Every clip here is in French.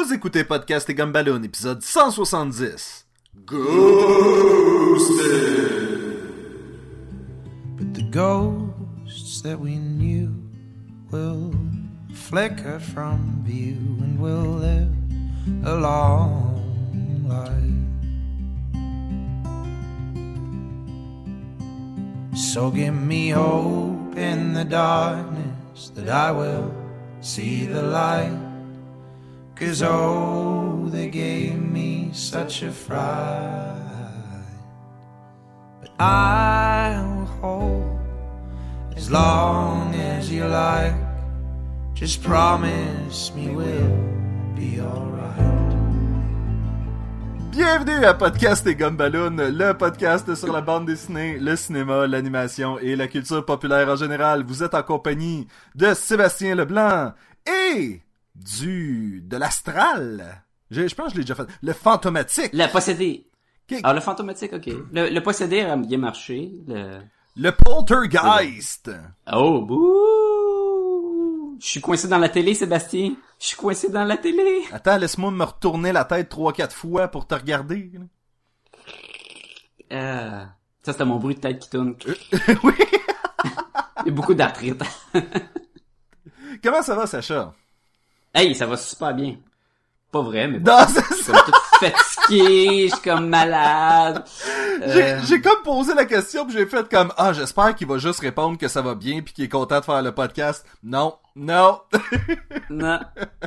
Vous écoutez Podcast et Gumballoon, épisode 170. Ghosted! But the ghosts that we knew will flicker from view and will live a long life. So give me hope in the darkness that I will see the light. Cause oh, they gave me such a fright. But I will hold as long as you like. Just promise me we'll be alright. Bienvenue à Podcast et Gumballoon, le podcast sur la bande dessinée, le cinéma, l'animation et la culture populaire en général. Vous êtes en compagnie de Sébastien Leblanc et du de l'astral. Je, je pense que je l'ai déjà fait. Le fantomatique. Le possédé. Ok. Ah, le fantomatique, ok. Le, le possédé a bien marché. Le... Le poltergeist. Oh, bouh! Je suis coincé dans la télé, Sébastien. Je suis coincé dans la télé. Attends, laisse-moi me retourner la tête trois quatre fois pour te regarder. Euh, ça, c'était mon bruit de tête qui tourne. oui. Il y a beaucoup d'arthrite. Comment ça va, Sacha? Hey, ça va super bien. Pas vrai, mais Non, c'est je suis ça. comme tout fatigué, je suis comme malade. J'ai Euh, j'ai comme posé la question puis j'ai fait comme ah j'espère qu'il va juste répondre que ça va bien puis qu'il est content de faire le podcast. Non, non. Non.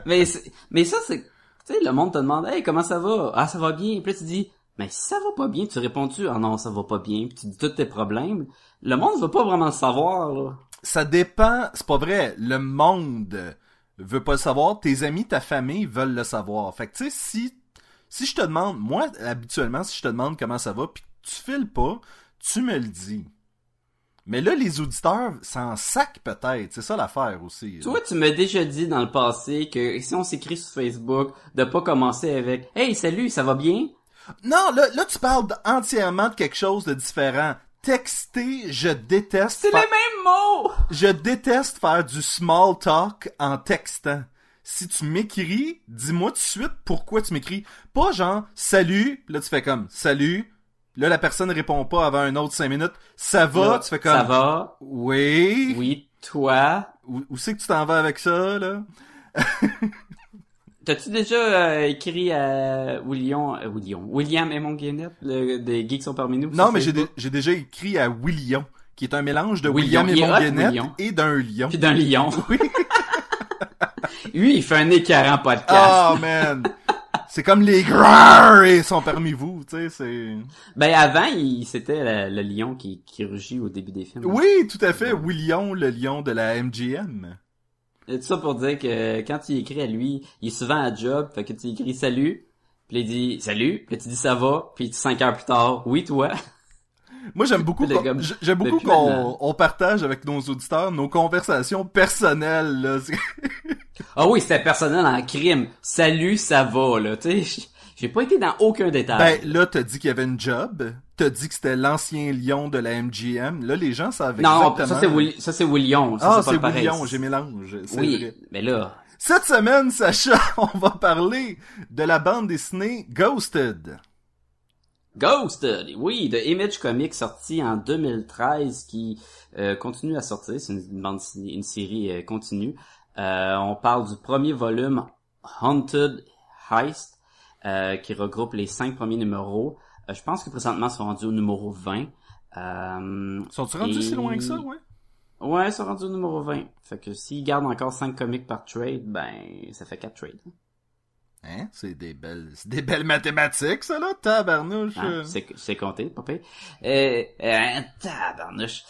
Mais, mais ça, c'est, tu sais, le monde te demande, hey, comment ça va? Ah, ça va bien. Puis là, tu dis, mais si ça va pas bien, tu réponds-tu, ah non, ça va pas bien, puis tu dis tous tes problèmes. Le monde veut pas vraiment le savoir, là. ça dépend, c'est pas vrai. Le monde veut pas le savoir, tes amis, ta famille veulent le savoir. Fait que tu sais si si je te demande moi habituellement si je te demande comment ça va puis tu files pas, tu me le dis. Mais là les auditeurs s'en sac peut-être, c'est ça l'affaire aussi. Tu vois, tu m'as déjà dit dans le passé que si on s'écrit sur Facebook, de pas commencer avec, hey, salut, ça va bien? Non, là, là tu parles entièrement de quelque chose de différent. Texter, je déteste. C'est fa- les mêmes mots! Je déteste faire du small talk en textant. Si tu m'écris, dis-moi tout de suite pourquoi tu m'écris. Pas genre salut, là tu fais comme salut. Là la personne répond pas avant un autre cinq minutes. Ça va, Là, tu fais comme Ça va? Oui. Oui, toi? Où, où c'est que tu t'en vas avec ça là? T'as-tu déjà euh, écrit à William, euh, William, William et mon le, des geeks sont parmi nous? Non, mais j'ai Facebook? dé- j'ai déjà écrit à William, qui est un mélange de William, William et Monguenette William. et d'un lion. Puis d'un lion. Oui. Lui, il fait un écœurant podcast. Oh man. C'est comme les grrrr et sont parmi vous, tu sais, c'est... Ben avant, il c'était le, le lion qui, qui rugit au début des films. Oui, tout à fait. William, le lion de la MGM. Et tout ça pour dire que quand tu écris à lui, il est souvent à job, fait que tu écris salut, puis il dit salut, puis tu dis ça va, puis cinq heures plus tard, oui toi. Moi, j'aime beaucoup, qu'on- j'aime beaucoup qu'on on partage avec nos auditeurs nos conversations personnelles. Là. Ah oui, c'était personnel en crime. Salut, ça va là, tu sais. J'ai pas été dans aucun détail. Ben, là, t'as dit qu'il y avait une job. T'as dit que c'était l'ancien lion de la MGM. Là, les gens savent non, exactement. ça c'est Will- ça c'est William. Ça, Ah, c'est. William, j'ai mélange. Oui, vrai. mais là, Cette semaine, Sacha, on va parler de la bande dessinée Ghosted. Ghosted, oui, de Image Comics sorti en 2013 qui euh, continue à sortir, c'est une, bande une série euh, continue. Euh, on parle du premier volume Haunted Heist euh, qui regroupe les cinq premiers numéros. Euh, je pense que présentement ils sont rendus au numéro 20. Euh, Sont-tu rendus Et- si loin que ça, ouais? ouais, ils sont rendus au numéro 20. Fait que s'ils gardent encore 5 comics par trade, ben ça fait 4 trades. Hein? C'est des belles, c'est des belles mathématiques, ça, là, tabarnouche. Euh. c'est c'est compté, pire. Euh, euh, tabarnouche.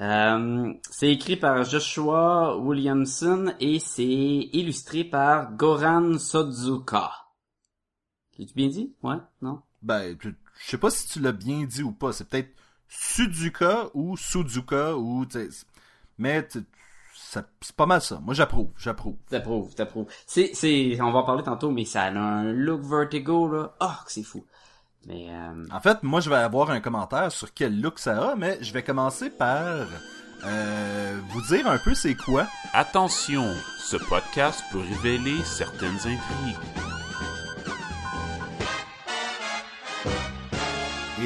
Euh, c'est écrit par Joshua Williamson et c'est illustré par Goran Sodzuka. L'as-tu bien dit? Ouais? Non? Ben, je je sais pas si tu l'as bien dit ou pas. C'est peut-être Suzuka ou Suzuka ou, tu sais, mais c'est pas mal ça. Moi, j'approuve, j'approuve. T'approuves, t'approuves. C'est, c'est, on va en parler tantôt, mais ça a un look vertigo, là. Oh, que c'est fou. Mais, euh, En fait, moi, je vais avoir un commentaire sur quel look ça a, mais je vais commencer par euh, vous dire un peu c'est quoi. Attention, ce podcast peut révéler certaines intrigues.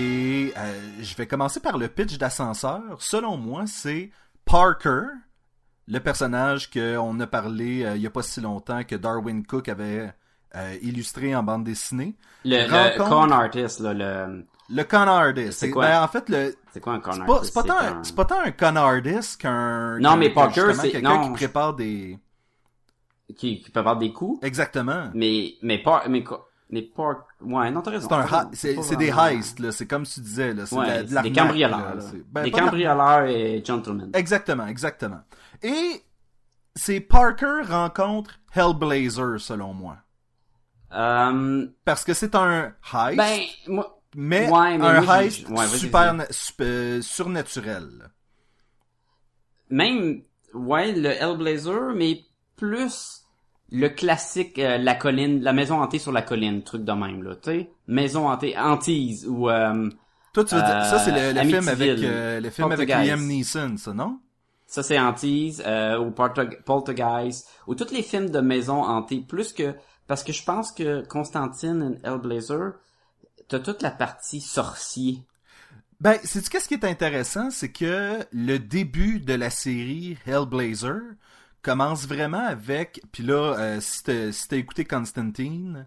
Et euh, je vais commencer par le pitch d'ascenseur. Selon moi, c'est Parker, le personnage qu'on a parlé euh, il y a pas si longtemps que Darwin Cook avait euh, illustré en bande dessinée. Le, con artist, là, le... Le con artist. C'est quoi? Ben, en fait, le, C'est quoi un con artist? c'est pas, tant, un- c'est pas tant un con artist qu'un. Non, mais Parker, c'est- quelqu'un qui prépare des. Qui, avoir des coups, Exactement. mais, mais mais pas, ouais, non, t'as raison. C'est un c'est des heists là, c'est comme tu disais là, c'est Ouais, de de des cambrioleurs, ben, des de cambrioleurs et gentlemen. Exactement, exactement. Et c'est Parker rencontre Hellblazer selon moi. Euh, Parce que c'est un heist, ben, moi, mais, ouais, mais un moi, heist ouais, super na- euh, surnaturel. même, ouais, le Hellblazer, mais plus le classique, euh, la colline, la maison hantée sur la colline, truc de même, là, tu sais. Maison hantée, hantise, ou, euh, Toi, tu veux dire, ça c'est le, le film avec euh, le film avec. Liam Neeson, ça non? Ça, c'est Hantise, euh, ou Polter- Poltergeist, ou tous les films de maison hantée, plus que, parce que je pense que Constantine et Hellblazer, t'as toute la partie sorcier. Ben, c'est qu'est-ce qui est intéressant, c'est que le début de la série Hellblazer commence vraiment avec, puis là, euh, si t'as si écouté Constantine,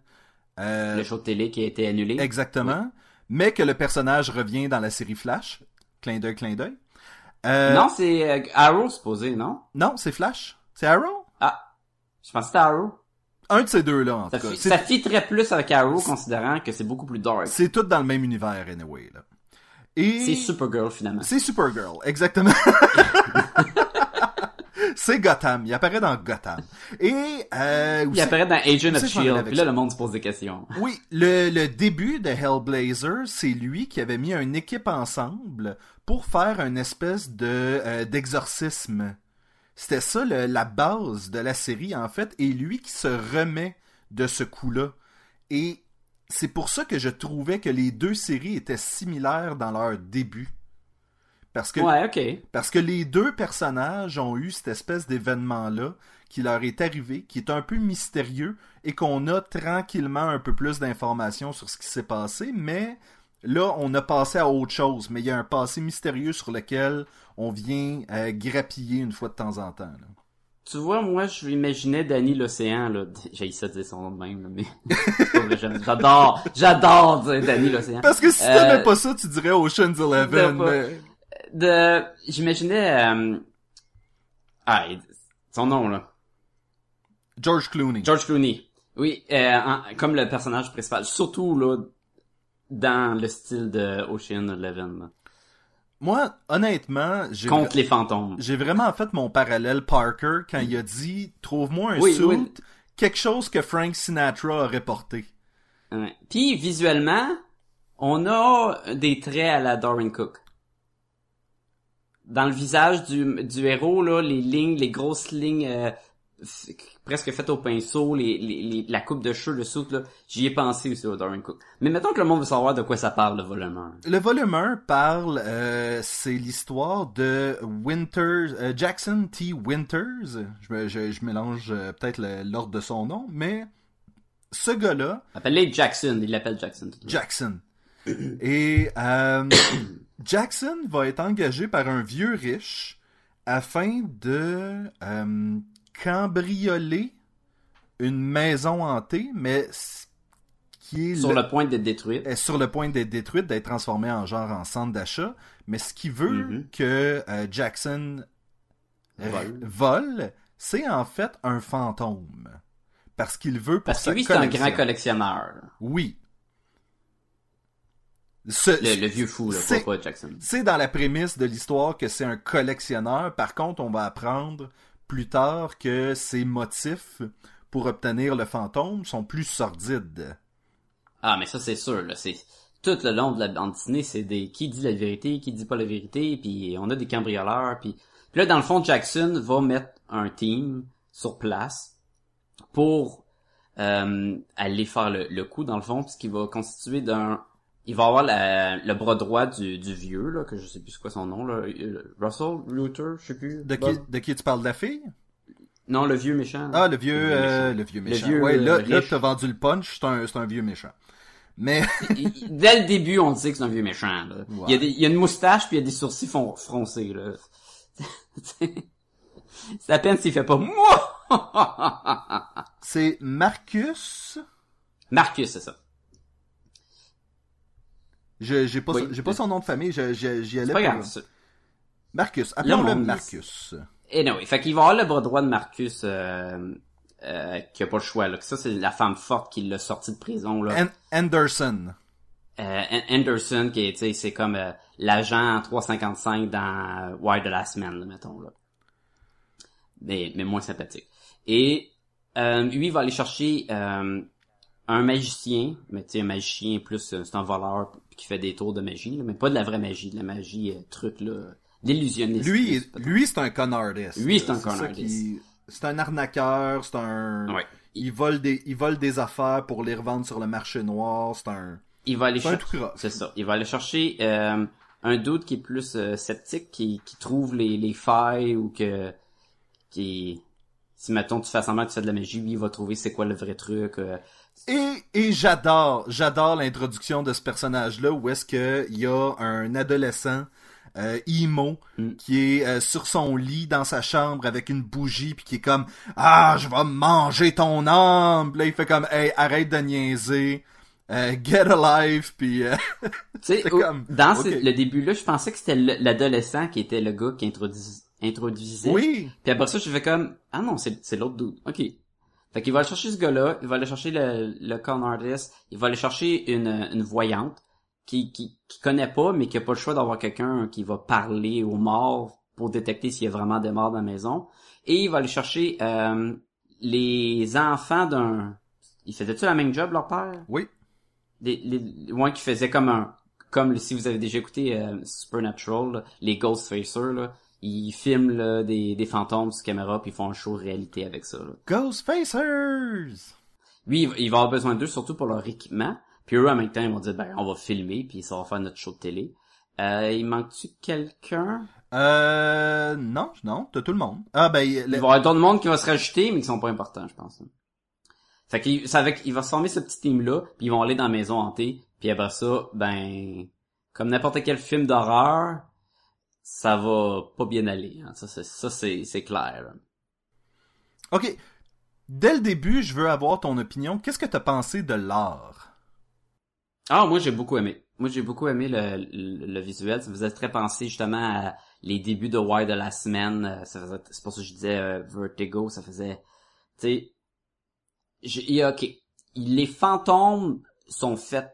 euh, Le show de télé qui a été annulé. exactement, mais que le personnage revient dans la série Flash, clin d'œil, clin d'œil. Euh, Non, c'est euh, Arrow, supposé, non? non, c'est Flash, c'est Arrow, Ah, je pense que c'était Arrow. un de ces deux là en Ça, tout cas. ça fitterait plus avec Arrow, considérant que c'est beaucoup plus dark. C'est tout dans le même univers anyway là. Et C'est Supergirl, finalement. C'est Supergirl, exactement. c'est Gotham. Il apparaît dans Gotham. Et euh, Il apparaît dans Agent of S.H.I.E.L.D., puis là, ça. le monde se pose des questions. oui, le, le début de Hellblazer, c'est lui qui avait mis une équipe ensemble pour faire une espèce de euh, d'exorcisme. C'était ça le- la base de la série en fait, et lui qui se remet de ce coup-là. Et c'est pour ça que je trouvais que les deux séries étaient similaires dans leur début. Parce que Ouais, ok. Parce que les deux personnages ont eu cette espèce d'événement-là qui leur est arrivé, qui est un peu mystérieux et qu'on a tranquillement un peu plus d'informations sur ce qui s'est passé, mais là, on a passé à autre chose. Mais il y a un passé mystérieux sur lequel on vient euh, grappiller une fois de temps en temps. là. Tu vois, moi, je m'imaginais Danny l'Océan, là. J'ai ça de dire son nom de même, là, mais... j'adore, j'adore dire Danny l'Océan. Parce que si Euh, t'aimais pas ça, tu dirais Ocean's Eleven. pas. mais- De, j'imaginais, euh... ah, son nom, là. George Clooney. George Clooney. Oui, euh, en- comme le personnage principal. Surtout, là, dans le style de Ocean Eleven, là. Moi, honnêtement, j'ai Contre les fantômes. j'ai vraiment fait mon parallèle Parker quand il a dit trouve-moi un Oui, suit, oui. quelque chose que Frank Sinatra aurait porté. Ouais. Puis, visuellement, on a des traits à la Darwin Cook. Dans le visage du, du héros, là, les lignes, les grosses lignes euh, presque faites au pinceau, les, les, les- la coupe de cheveux, le soute, là, j'y ai pensé aussi au Darwin Cook. Mais mettons que le monde veut savoir de quoi ça parle, le volume 1. Le volume 1 parle, euh, c'est l'histoire de Winters, euh, Jackson T. Winters. Je, me- je, je mélange euh, peut-être l'ordre de son nom, mais ce gars-là, Appelle-les Jackson, il l'appelle Jackson. Jackson. Et euh, Jackson va être engagé par un vieux riche afin de euh, cambrioler une maison hantée, mais qui est Sur le- le point d'être détruite. est sur le point d'être détruite, d'être transformée en genre en centre d'achat. Mais ce qui veut Mhm. que euh, Jackson Vole. vole, c'est en fait un fantôme. Parce qu'il veut pour Parce que lui, c'est un grand collectionneur. Oui. Ce- Le, le vieux fou, là, c'est- pas, Jackson. c'est dans la prémisse de l'histoire que c'est un collectionneur. Par contre, on va apprendre plus tard que ses motifs pour obtenir le fantôme sont plus sordides. Ah, mais ça, c'est sûr, là. C'est tout le long de la bande dessinée, c'est des qui dit la vérité, qui dit pas la vérité, puis on a des cambrioleurs, puis puis là, dans le fond, Jackson va mettre un team sur place pour euh, aller faire le, le coup, dans le fond, puisqu'il va constituer d'un... Il va avoir la- le bras droit du, du vieux, là, que je sais plus c'est quoi son nom, là. euh, Russell? Luther? Je sais plus. De qui, de qui tu parles de la fille? Non, le vieux méchant. Ah, le vieux, Le vieux euh, méchant. le vieux ouais, là, euh, là t'as vendu le punch, c'est un, c'est un vieux méchant. Mais Dès le début, on dit que c'est un vieux méchant. Là. Ouais. Il, y a des, il y a une moustache puis il y a des sourcils fon- froncés. Là. c'est à peine s'il fait pas moi. c'est Marcus? Marcus, c'est ça. Je j'ai pas Oui. j'ai pas son nom de famille, j'y allais pas pour- grave. ça. Marcus, appelons-le Marcus. Et non, fait qu'il va avoir le bras droit de Marcus euh, euh, qui a pas le choix. Là. Que ça, c'est la femme forte qui l'a sorti de prison. Là. An- Anderson. Euh, An- Anderson, qui est, tu sais, c'est comme euh, l'agent 355 dans Wire de la semaine, là, mettons. Là. Mais, mais moins sympathique. Et euh, lui, il va aller chercher euh, un magicien, mais tu sais, un magicien plus, euh, c'est un voleur qui fait des tours de magie, là, mais pas de la vraie magie, de la magie euh, truc, là, d'illusionniste. Lui, plus, lui c'est un con artist. Lui, c'est un con artist. C'est un arnaqueur, c'est un... Ouais. Il vole des, il vole des affaires pour les revendre sur le marché noir, c'est un... Il va aller chercher... C'est ça. Il va aller chercher euh, un doute qui est plus euh, sceptique, qui, qui trouve les, les failles ou que qui si mettons tu fais semblant que tu fais de la magie, lui il va trouver c'est quoi le vrai truc. Et, et j'adore, j'adore l'introduction de ce personnage-là où est-ce que il y a un adolescent euh, emo Mm. qui est euh, sur son lit dans sa chambre avec une bougie puis qui est comme ah je vais manger ton âme Puis là il fait comme hey arrête de niaiser euh, get alive puis euh, comme, dans ce- le début là, je pensais que c'était le- l'adolescent qui était le gars qui introduis, introduisait. oui Puis après ça, je fais comme ah non, c'est c'est l'autre dude. OK. Fait qu'il va aller chercher ce gars-là, il va aller chercher le, le con artist, il va aller chercher une, une voyante qui, qui, qui connaît pas, mais qui a pas le choix d'avoir quelqu'un qui va parler aux morts pour détecter s'il y a vraiment des morts dans la maison. Et il va aller chercher euh, les enfants d'un... Ils faisaient-tu la même job, leur père? oui Les, les, ouais, qui faisaient comme un... Comme si vous avez déjà écouté euh, Supernatural, là, les Ghostfacers, là, ils filment là, des, des fantômes sur caméra puis ils font un show réalité avec ça. Là. Ghostfacers Lui, il va- avoir besoin d'eux surtout pour leur équipement. Puis eux, en même temps, ils vont dire, ben, on va filmer, puis ça va faire notre show de télé. Euh, il manque-tu quelqu'un? euh non non t'as tout le monde ah ben Il va y avoir d'autres monde qui va se rajouter, mais qui sont pas importants, je pense. Fait qu'il, c'est avec, il va se former ce petit team-là, puis ils vont aller dans la maison hantée, puis après ça, ben, comme n'importe quel film d'horreur, ça va pas bien aller. hein. Ça, c'est, ça, c'est, c'est clair. ok dès le début je veux avoir ton opinion qu'est-ce que t'as pensé de l'art? Ah, moi j'ai beaucoup aimé. Moi j'ai beaucoup aimé le, le, le visuel. Ça faisait très penser justement à les débuts de Wire de la semaine. Euh, Ça faisait, c'est pour ça que je disais euh, Vertigo. Ça faisait, tu sais, j'ai- il y a- ok, les fantômes sont faits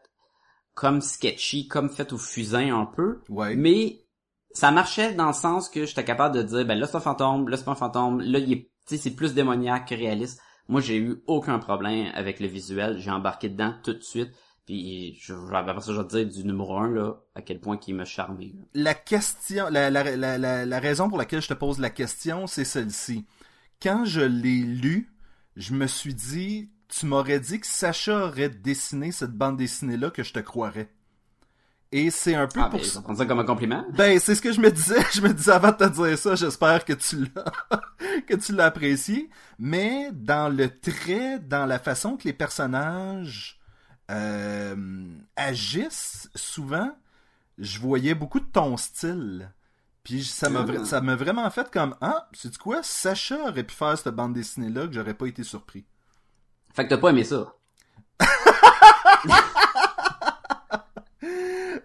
comme sketchy, comme faits au fusain un peu, ouais mais ça marchait dans le sens que j'étais capable de dire, ben là c'est un fantôme, là c'est pas un fantôme, là il est, c'est plus démoniaque que réaliste. Moi j'ai eu aucun problème avec le visuel, j'ai embarqué dedans tout de suite. Puis je, après ça, je vais dire du numéro un, là, à quel point qu'il m'a charmé. la question, la, la raison pour laquelle je te pose la question, c'est celle-ci. Quand je l'ai lu, je me suis dit, tu m'aurais dit que Sacha aurait dessiné cette bande dessinée-là que je te croirais. Et c'est un peu Ah, pour ben, ça. comme un compliment. Ben, c'est ce que je me disais. Je me disais avant de te dire ça, j'espère que tu l'as, que tu l'as apprécié. Mais dans le trait, dans la façon que les personnages euh, agissent, souvent, je voyais beaucoup de ton style. Puis ça m'a, Ah. ça m'a vraiment fait comme, ah, c'est quoi? Sacha aurait pu faire cette bande dessinée-là que j'aurais pas été surpris. Fait que t'as pas aimé ça.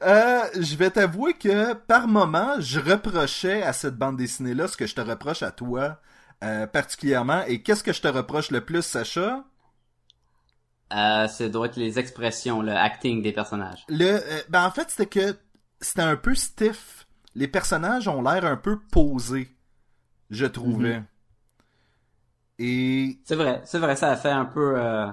Euh, je vais t'avouer que par moment, je reprochais à cette bande dessinée-là ce que je te reproche à toi euh, particulièrement. Et qu'est-ce que je te reproche le plus, Sacha? Euh, ça doit être les expressions, le acting des personnages. Le, euh, ben en fait, c'était que c'était un peu stiff. Les personnages ont l'air un peu posés, je trouvais. Et C'est vrai, c'est vrai, ça a fait un peu... euh,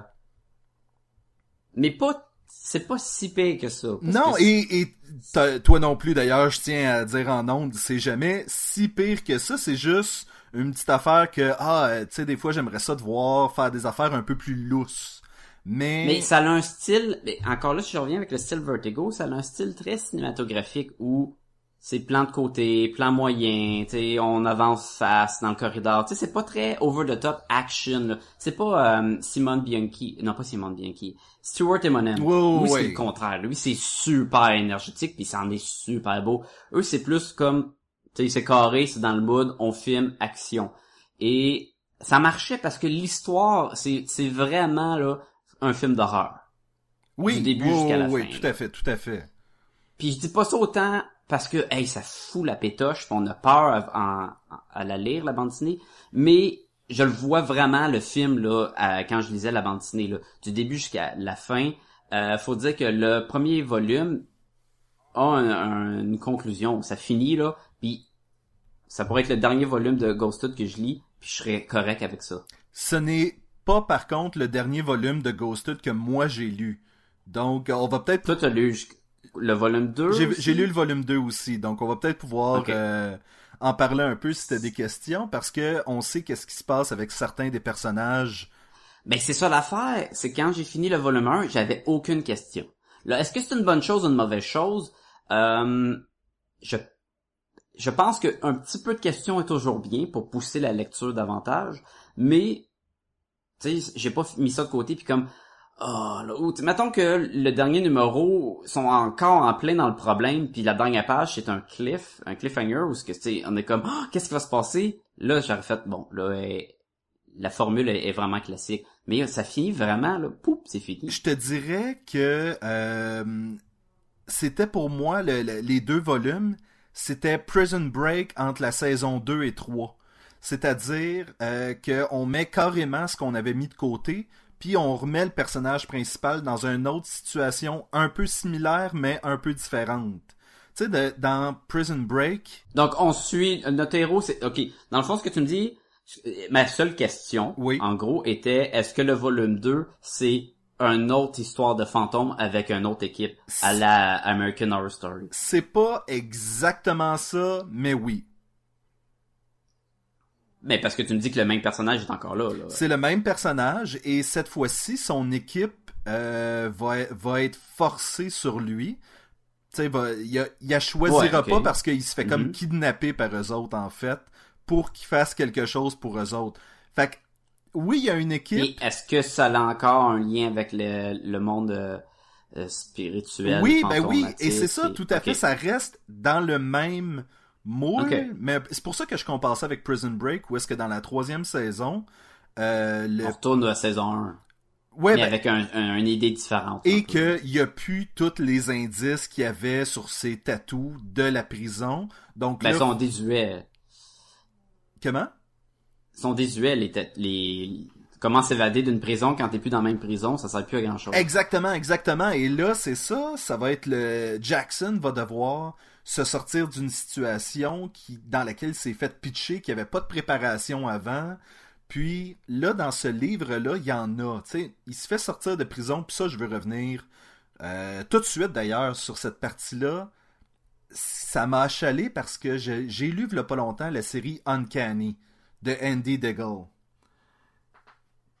Mais pas... C'est pas si pire que ça. non, que et, et toi non plus d'ailleurs, je tiens à dire en ondes, c'est jamais si pire que ça. C'est juste une petite affaire que ah, euh, tu sais, des fois j'aimerais ça de voir faire des affaires un peu plus lousses. Mais, Mais ça a un style, mais encore là, si je reviens avec le style Vertigo, ça a un style très cinématographique où c'est plan de côté, plan moyen, tu sais, on avance fast dans le corridor. Tu sais, c'est pas très over the top action. C'est pas euh, Simone Bianchi, non pas Simone Bianchi, Stuart Eminem. Ouais, ouais, c'est le contraire. Lui, c'est super énergétique puis ça en est super beau. Eux, c'est plus comme, tu sais, c'est carré, c'est dans le mood, on filme action. Et ça marchait parce que l'histoire, c'est c'est vraiment là un film d'horreur. Oui, Du début oui, jusqu'à la oui, fin, tout à fait, tout à fait. Puis je dis pas ça autant parce que hey ça fout la pétoche, on a peur à, en- à la lire la bande dessinée, mais je le vois vraiment le film là à- quand je lisais la bande dessinée là, du début jusqu'à la fin. Euh, faut dire que le premier volume a un- un- une conclusion, ça finit là, puis ça pourrait être le dernier volume de Ghosted que je lis, puis je serais correct avec ça. Ce n'est pas, par contre, le dernier volume de Ghosted que moi j'ai lu. Donc, on va peut-être... Toi t'as lu jusqu- le volume 2 J'ai lu le volume 2 aussi, donc on va peut-être pouvoir euh, en parler un peu si t'as des questions, parce que on sait qu'est-ce qui se passe avec certains des personnages. Ben c'est ça l'affaire, c'est quand j'ai fini le volume 1, j'avais aucune question. Là, est-ce que c'est une bonne chose ou une mauvaise chose? Euh, Je je pense que un petit peu de questions est toujours bien pour pousser la lecture davantage, mais tu sais, j'ai pas mis ça de côté puis comme oh sais, mettons que le dernier numéro sont encore en plein dans le problème puis la dernière page c'est un cliff, un cliffhanger où ce que tu on est comme Ah, qu'est-ce qui va se passer? Là, j'aurais fait bon, là la formule est, vraiment classique, mais ça finit vraiment là, poup, c'est fini. Je te dirais que euh, c'était pour moi le- le- les deux volumes, c'était Prison Break entre la saison 2 et 3. C'est-à-dire euh, qu'on met carrément ce qu'on avait mis de côté, puis on remet le personnage principal dans une autre situation un peu similaire, mais un peu différente. Tu sais, dans Prison Break, Donc on suit notre héros, c'est ok. Dans le fond, ce que tu me dis, ma seule question, Oui. en gros, était est-ce que le volume 2 c'est une autre histoire de fantôme avec une autre équipe à la American Horror Story? c'est pas exactement ça, mais oui. Mais parce que tu me dis que le même personnage est encore là. là. C'est le même personnage et cette fois-ci, son équipe euh, va, va être forcée sur lui. Tu sais, il, a choisira Ouais, pas parce qu'il se fait comme Mhm. kidnapper par eux autres, en fait, pour qu'il fasse quelque chose pour eux autres. Fait que, oui, il y a une équipe. est-ce que ça a encore un lien avec le, le monde euh, euh, spirituel Oui, ben oui, et c'est ça, et- tout à fait, ça reste dans le même moule, mais c'est pour ça que je compare ça avec Prison Break, où est-ce que dans la troisième saison, euh, le... On retourne à la saison 1, Ouais, mais ben, avec un, un- une idée différente. Et qu'il y a plus tous les indices qu'il y avait sur ses tatous de la prison. Donc Ben, là, sont désuets. comment? sont désuets les, les comment s'évader d'une prison quand t'es plus dans la même prison, ça sert plus à grand chose. Exactement, exactement. Et là, c'est ça, ça va être le Jackson va devoir se sortir d'une situation qui dans laquelle il s'est fait pitcher, qu'il n'y avait pas de préparation avant. Puis là, dans ce livre-là, il y en a. Il se fait sortir de prison. Puis ça, je veux revenir euh, tout de suite d'ailleurs sur cette partie-là. Ça m'a achalé parce que j'ai lu il y a pas longtemps la série Uncanny de Andy Deagle.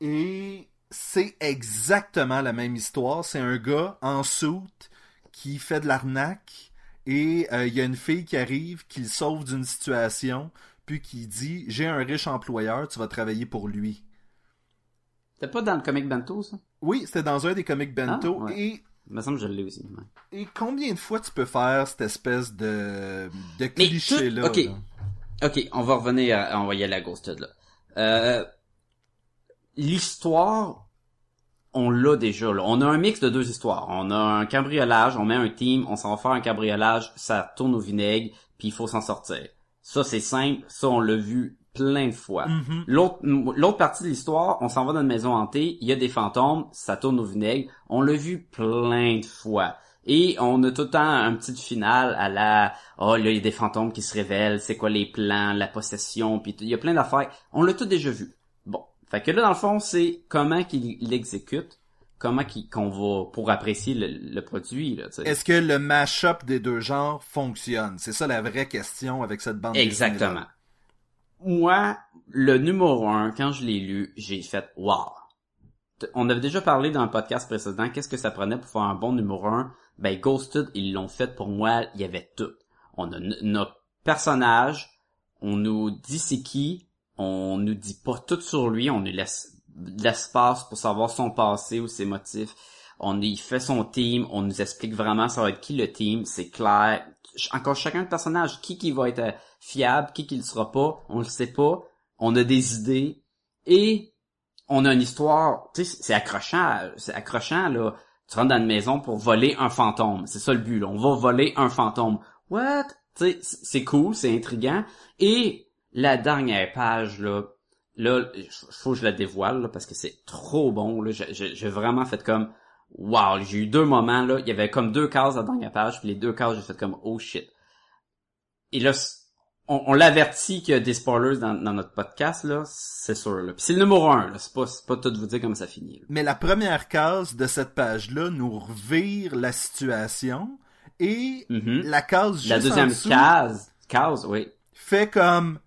Et c'est exactement la même histoire. C'est un gars en soute qui fait de l'arnaque et euh, il y a une fille qui arrive, qui le sauve d'une situation, puis qui dit J'ai un riche employeur, tu vas travailler pour lui. C'était pas dans le comic Bento, ça? Oui, c'était dans un des comics bento. Ah, ouais. et, Il me semble que je l'ai aussi. ouais. et combien de fois tu peux faire cette espèce de, cliché-là tout- ok. là? Ok, on va revenir à, on va y aller à Ghosted, là. Euh, l'histoire, on l'a déjà, là. On a un mix de deux histoires. On a un cambriolage, on met un team, on s'en va faire un cambriolage, ça tourne au vinaigre, puis il faut s'en sortir. Ça, c'est simple. Ça, on l'a vu plein de fois. Mhm. L'autre, l'autre partie de l'histoire, on s'en va dans une maison hantée, il y a des fantômes, ça tourne au vinaigre. On l'a vu plein de fois. Et on a tout le temps un petit final à la, oh là, il y a des fantômes qui se révèlent, c'est quoi les plans, la possession, puis il y a plein d'affaires. On l'a tout déjà vu. Fait que là, dans le fond, c'est comment qu'il l'exécute, comment qu'on va, pour apprécier le, le produit. Est-ce que le mash-up des deux genres fonctionne? C'est ça la vraie question avec cette bande Exactement. Moi, le numéro un, quand je l'ai lu, j'ai fait wow. On avait déjà parlé dans le podcast précédent, qu'est-ce que ça prenait pour faire un bon numéro un? Ben, Ghosted, ils l'ont fait pour moi, il y avait tout. On a n- notre personnage, on nous dit c'est qui, on nous dit pas tout sur lui, on nous laisse l'espace pour savoir son passé ou ses motifs. On y fait son team, on nous explique vraiment ça va être qui le team, c'est clair. Encore chacun de personnage, qui qui va être fiable, qui qui le sera pas, on le sait pas. On a des idées et on a une histoire, tu sais, c'est accrochant, c'est accrochant là. Tu rentres dans une maison pour voler un fantôme, c'est ça le but. On va voler un fantôme. What? Tu sais, c'est cool, c'est intriguant. Et la dernière page là, là, faut que je la dévoile là, parce que c'est trop bon là. J'ai- vraiment fait comme, wow, j'ai eu deux moments là. Il y avait comme deux cases à la dernière page, puis les deux cases j'ai fait comme, oh shit. Et là, on, on l'avertit qu'il y a des spoilers dans, dans notre podcast là, c'est sûr là. Puis c'est le numéro un là, c'est pas c'est pas tout vous dire comment ça finit. là. Mais la première case de cette page-là nous revire la situation et Mhm. la case juste La en deuxième dessous case, case, oui. fait comme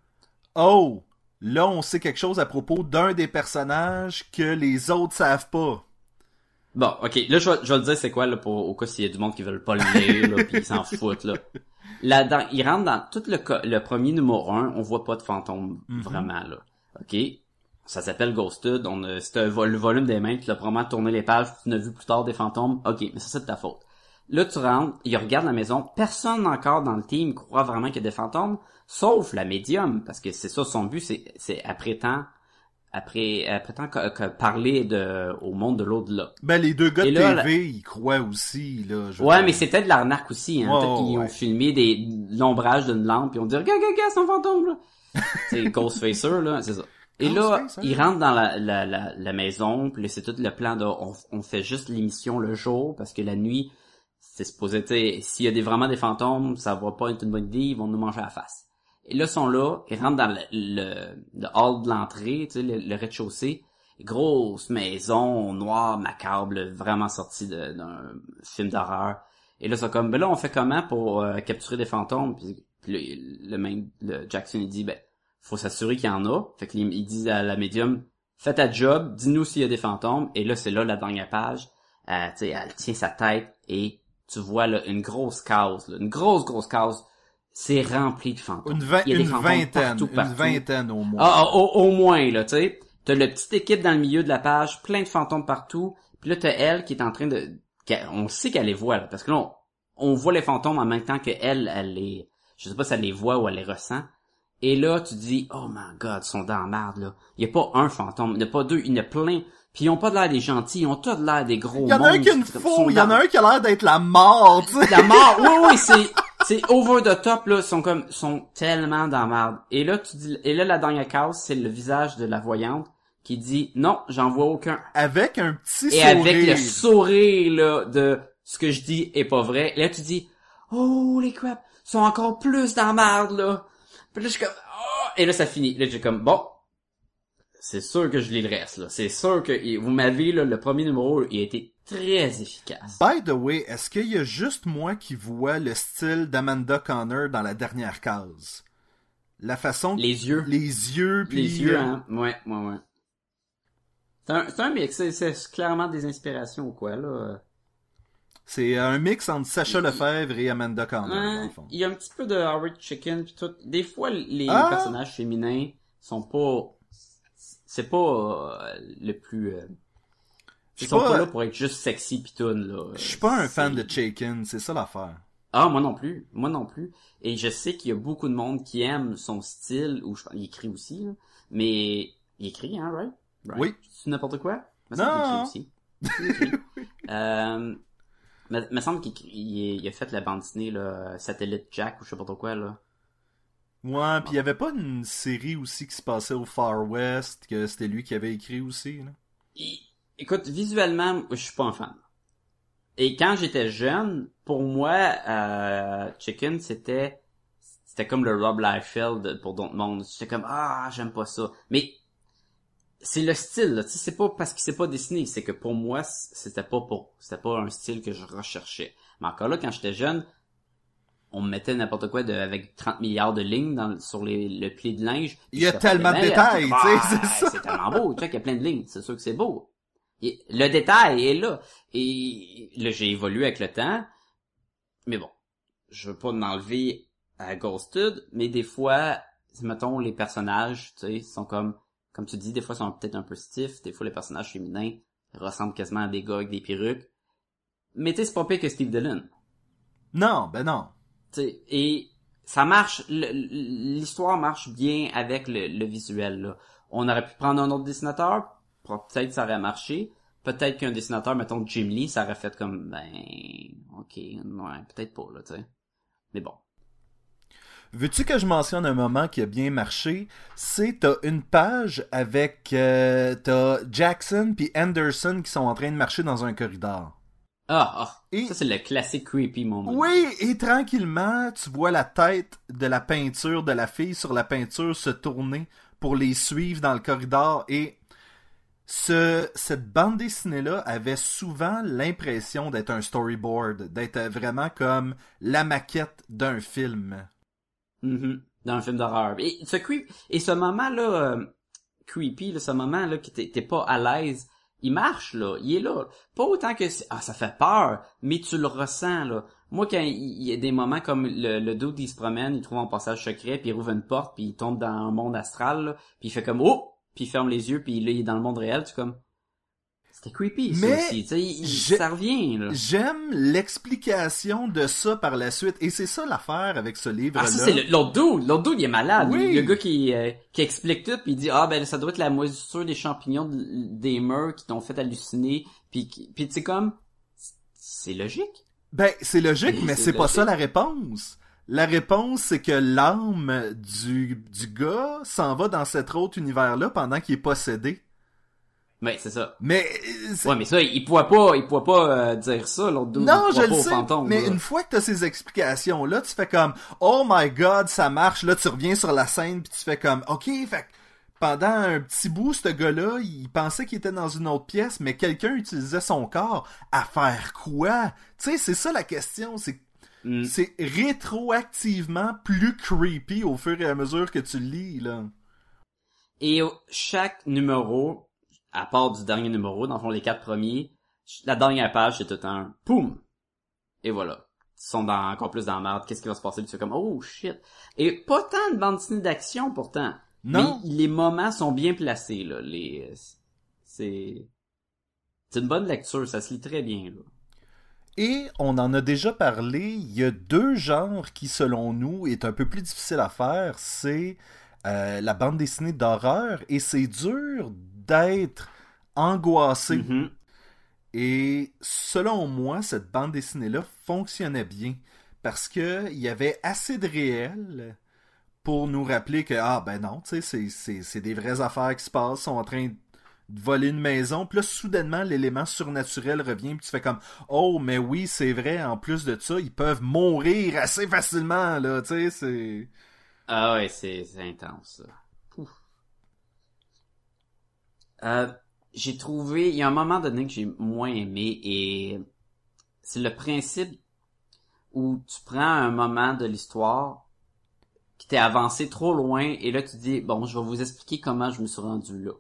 oh là on sait quelque chose à propos d'un des personnages que les autres savent pas. Bon, ok, là je vais, je vais le dire c'est quoi là pour au cas s'il y a du monde qui veulent pas le lire là puis ils s'en foutent là. Là dans, il rentre dans tout le le premier numéro 1, on voit pas de fantôme Mhm. vraiment là. OK? Ça s'appelle Ghosted, on a c'est le volume des mains, tu l'as probablement tourné les pages, tu n'as vu plus tard des fantômes. OK, mais ça c'est de ta faute. Là tu rentres, il regarde la maison, personne encore dans le team croit vraiment qu'il y a des fantômes sauf la médium parce que c'est ça son but c'est c'est après temps après après temps que, que parler de au monde de l'au-delà. Ben les deux gars de là, TV ils croient aussi là. je Ouais, mais peut-être de l'arnaque aussi. Hein. Ouais. ont filmé des l'ombrage d'une lampe et on dit regarde, regarde, c'est un fantôme là. c'est Ghostfacer là, c'est ça. Et là, Ghostfacer. il rentre dans la, la, la, la maison, puis là, c'est tout le plan de on, on fait juste l'émission le jour parce que la nuit, c'est supposé s'il y a des, vraiment des fantômes, ça va pas être une bonne idée, ils vont nous manger à la face. Et là, ils sont là, ils rentrent dans le, hall de l'entrée, tu sais, le, rez-de-chaussée. Grosse maison, noire, macabre, vraiment sortie d'un film d'horreur. Et là, c'est comme, ben là, on fait comment pour euh, capturer des fantômes? Puis, le, même, le Jackson, il dit, ben, faut s'assurer qu'il y en a. Fait qu'il il dit à la médium, fais ta job, dis-nous s'il y a des fantômes. Et là, c'est là la dernière page. Euh, elle tient sa tête et tu vois là, une grosse case, une grosse, grosse case. C'est rempli de fantômes. une, vingt- Il y a des une fantômes vingtaine, partout, une vingtaine au moins. Ah, au, au moins, là, tu sais. T'as la petite équipe dans le milieu de la page, plein de fantômes partout. Puis là, t'as elle qui est en train de... On sait qu'elle les voit, là, parce que là, on, on voit les fantômes en même temps que elle, elle les... Je sais pas si elle les voit ou elle les ressent. Et là, tu dis, oh my god, ils sont dans la merde, là. Il y a pas un fantôme, il n'y a pas deux, il y en a plein. Puis ils ont pas de l'air des gentils, ils ont tous de l'air des gros il y en a un qui a une faux, il y en dans- a un qui a l'air d'être la mort, tu sais. la mort. Oui, oui, c'est, c'est over the top, là. Sont comme, sont tellement dans merde. Et là, tu dis, et là, la dernière case, c'est le visage de la voyante qui dit, non, j'en vois aucun. Avec un petit Et sourire. avec le sourire, là, de ce que je dis est pas vrai. Et là, tu dis, oh, les crap, sont encore plus dans merde, là. Puis là, je suis comme, oh! Et là, ça finit. Là, j'ai comme, bon. C'est sûr que je lis le reste, là. C'est sûr que, vous m'avez, le premier numéro, il a été très efficace. By the way, est-ce qu'il y a juste moi qui vois le style d'Amanda Connor dans la dernière case? La façon... Les yeux. Les yeux, puis... Les yeux, euh, hein. Ouais, ouais, ouais. C'est un, mix, c'est, clairement des inspirations ou quoi, là. C'est un mix entre Sacha Lefebvre et Amanda Connor, dans le fond. il y a un petit peu de Howard Chicken pis tout. Des fois, les Ah! personnages féminins sont pas, c'est pas euh, le plus, euh, ils sont pas, pas, là pour être juste sexy pis tout, là. je suis pas un fan de Shaken, c'est ça l'affaire. Ah, moi non plus. Moi non plus. Et je sais qu'il y a beaucoup de monde qui aime son style, ou je pense, il écrit aussi, là. Mais, il écrit, hein, right? Right? Oui. C'est n'importe quoi? Me Non. écrit aussi. Il écrit. euh, me, me semble qu'il il, il a fait la bande dessinée, là, Satellite Jack, ou je sais pas trop quoi, là. Ouais, puis il y avait pas une série aussi qui se passait au Far West, que c'était lui qui avait écrit aussi, là? Écoute, visuellement, je suis pas un fan. Et quand j'étais jeune, pour moi, euh, Chicken, c'était c'était comme le Rob Liefeld pour d'autres mondes. J'étais comme ah, j'aime pas ça. Mais c'est le style, là. Tu sais, c'est pas parce qu'il s'est pas dessiné, c'est que pour moi, c'était pas pour c'était pas un style que je recherchais. Mais encore là, quand j'étais jeune, on me mettait n'importe quoi de, avec 30 milliards de lignes dans, sur les, le pli de linge. Il y a tellement de détails, tu sais, Ah, c'est ça. C'est tellement beau. Tu sais qu'il y a plein de lignes. C'est sûr que c'est beau. Et le détail est là. Et là, j'ai évolué avec le temps. Mais bon, je veux pas en enlever à Ghosted, mais des fois, mettons, les personnages, tu sais, sont comme, comme tu dis, des fois, sont peut-être un peu stiff, des fois, les personnages féminins ressemblent quasiment à des gars avec des perruques. Mais tu sais, c'est pas pire que Steve Dillon. Non, ben non. Et ça marche, l'histoire marche bien avec le, le visuel, là. On aurait pu prendre un autre dessinateur, peut-être ça aurait marché. Peut-être qu'un dessinateur, mettons Jim Lee, ça aurait fait comme, ben, ok, ouais, peut-être pas, là, tu sais. Mais bon. Veux-tu que je mentionne un moment qui a bien marché? C'est t'as une page avec euh, t'as Jackson puis Anderson qui sont en train de marcher dans un corridor. Ah, ah, Et- ça c'est le classique creepy moment. Oui, et tranquillement, tu vois la tête de la peinture de la fille sur la peinture se tourner pour les suivre dans le corridor et ce, cette bande dessinée-là avait souvent l'impression d'être un storyboard, d'être vraiment comme la maquette d'un film. Mhm. Dans un film d'horreur. Et ce et ce moment-là, euh, creepy, là, ce moment-là que t'es pas à l'aise, il marche, là. Il est là. Pas autant que, ah, ça fait peur, mais tu le ressens, là. Moi, quand il y a des moments comme le, le dude, il se promène, il trouve un passage secret, puis il rouvre une porte, puis il tombe dans un monde astral, là, puis il fait comme, oh! Puis il ferme les yeux, puis là, il est dans le monde réel, tu comme, c'était creepy, ça Mais aussi, il- ça revient, là. J'aime l'explication de ça par la suite et c'est ça l'affaire avec ce livre-là. Ah, ça, c'est le- l'autre dude. L'autre dude, il est malade. Oui. Le gars qui, euh, qui explique tout, puis il dit, ah, ben, ça doit être la moisissure des champignons de- des murs qui t'ont fait halluciner. Puis, puis tu sais, comme, c'est logique. Ben, c'est logique, Oui, mais c'est c'est pas ça la réponse. La réponse, c'est que l'âme du, du gars s'en va dans cet autre univers-là pendant qu'il est possédé. Ouais, c'est ça. Mais, euh, c'est- Ouais, mais ça, il pouvait pas, il pouvait pas euh, dire ça, l'autre dude. non, je le sais, fantôme, mais là. une fois que t'as ces explications-là, tu fais comme, oh my god, ça marche, là, tu reviens sur la scène puis tu fais comme, ok, fait pendant un petit bout, ce gars-là, il pensait qu'il était dans une autre pièce, mais quelqu'un utilisait son corps à faire quoi? Tu sais, c'est ça la question, c'est Mm. c'est rétroactivement plus creepy au fur et à mesure que tu lis, là. Et chaque numéro, à part du dernier numéro, dans le fond, les quatre premiers, la dernière page, c'est tout un poum! Et voilà. Ils sont dans, encore plus dans la merde. Qu'est-ce qui va se passer? Tu fais comme, oh shit! Et pas tant de bande dessinée d'action, pourtant. Non. Mais les moments sont bien placés, là. Les, c'est, c'est une bonne lecture. Ça se lit très bien, là. Et on en a déjà parlé, il y a deux genres qui, selon nous, est un peu plus difficile à faire. C'est euh, la bande dessinée d'horreur et c'est dur d'être angoissé. Mhm. Et selon moi, cette bande dessinée-là fonctionnait bien parce que il y avait assez de réel pour nous rappeler que ah ben non, tu sais, c'est- c'est c'est des vraies affaires qui se passent, sont en train de voler une maison, puis là soudainement l'élément surnaturel revient, puis tu fais comme oh mais oui c'est vrai, en plus de ça ils peuvent mourir assez facilement là, tu sais c'est Ah ouais, c'est c'est intense. ça. Euh, j'ai trouvé, il y a un moment donné que j'ai moins aimé et c'est le principe où tu prends un moment de l'histoire qui t'est avancé trop loin et là tu dis bon je vais vous expliquer comment je me suis rendu là.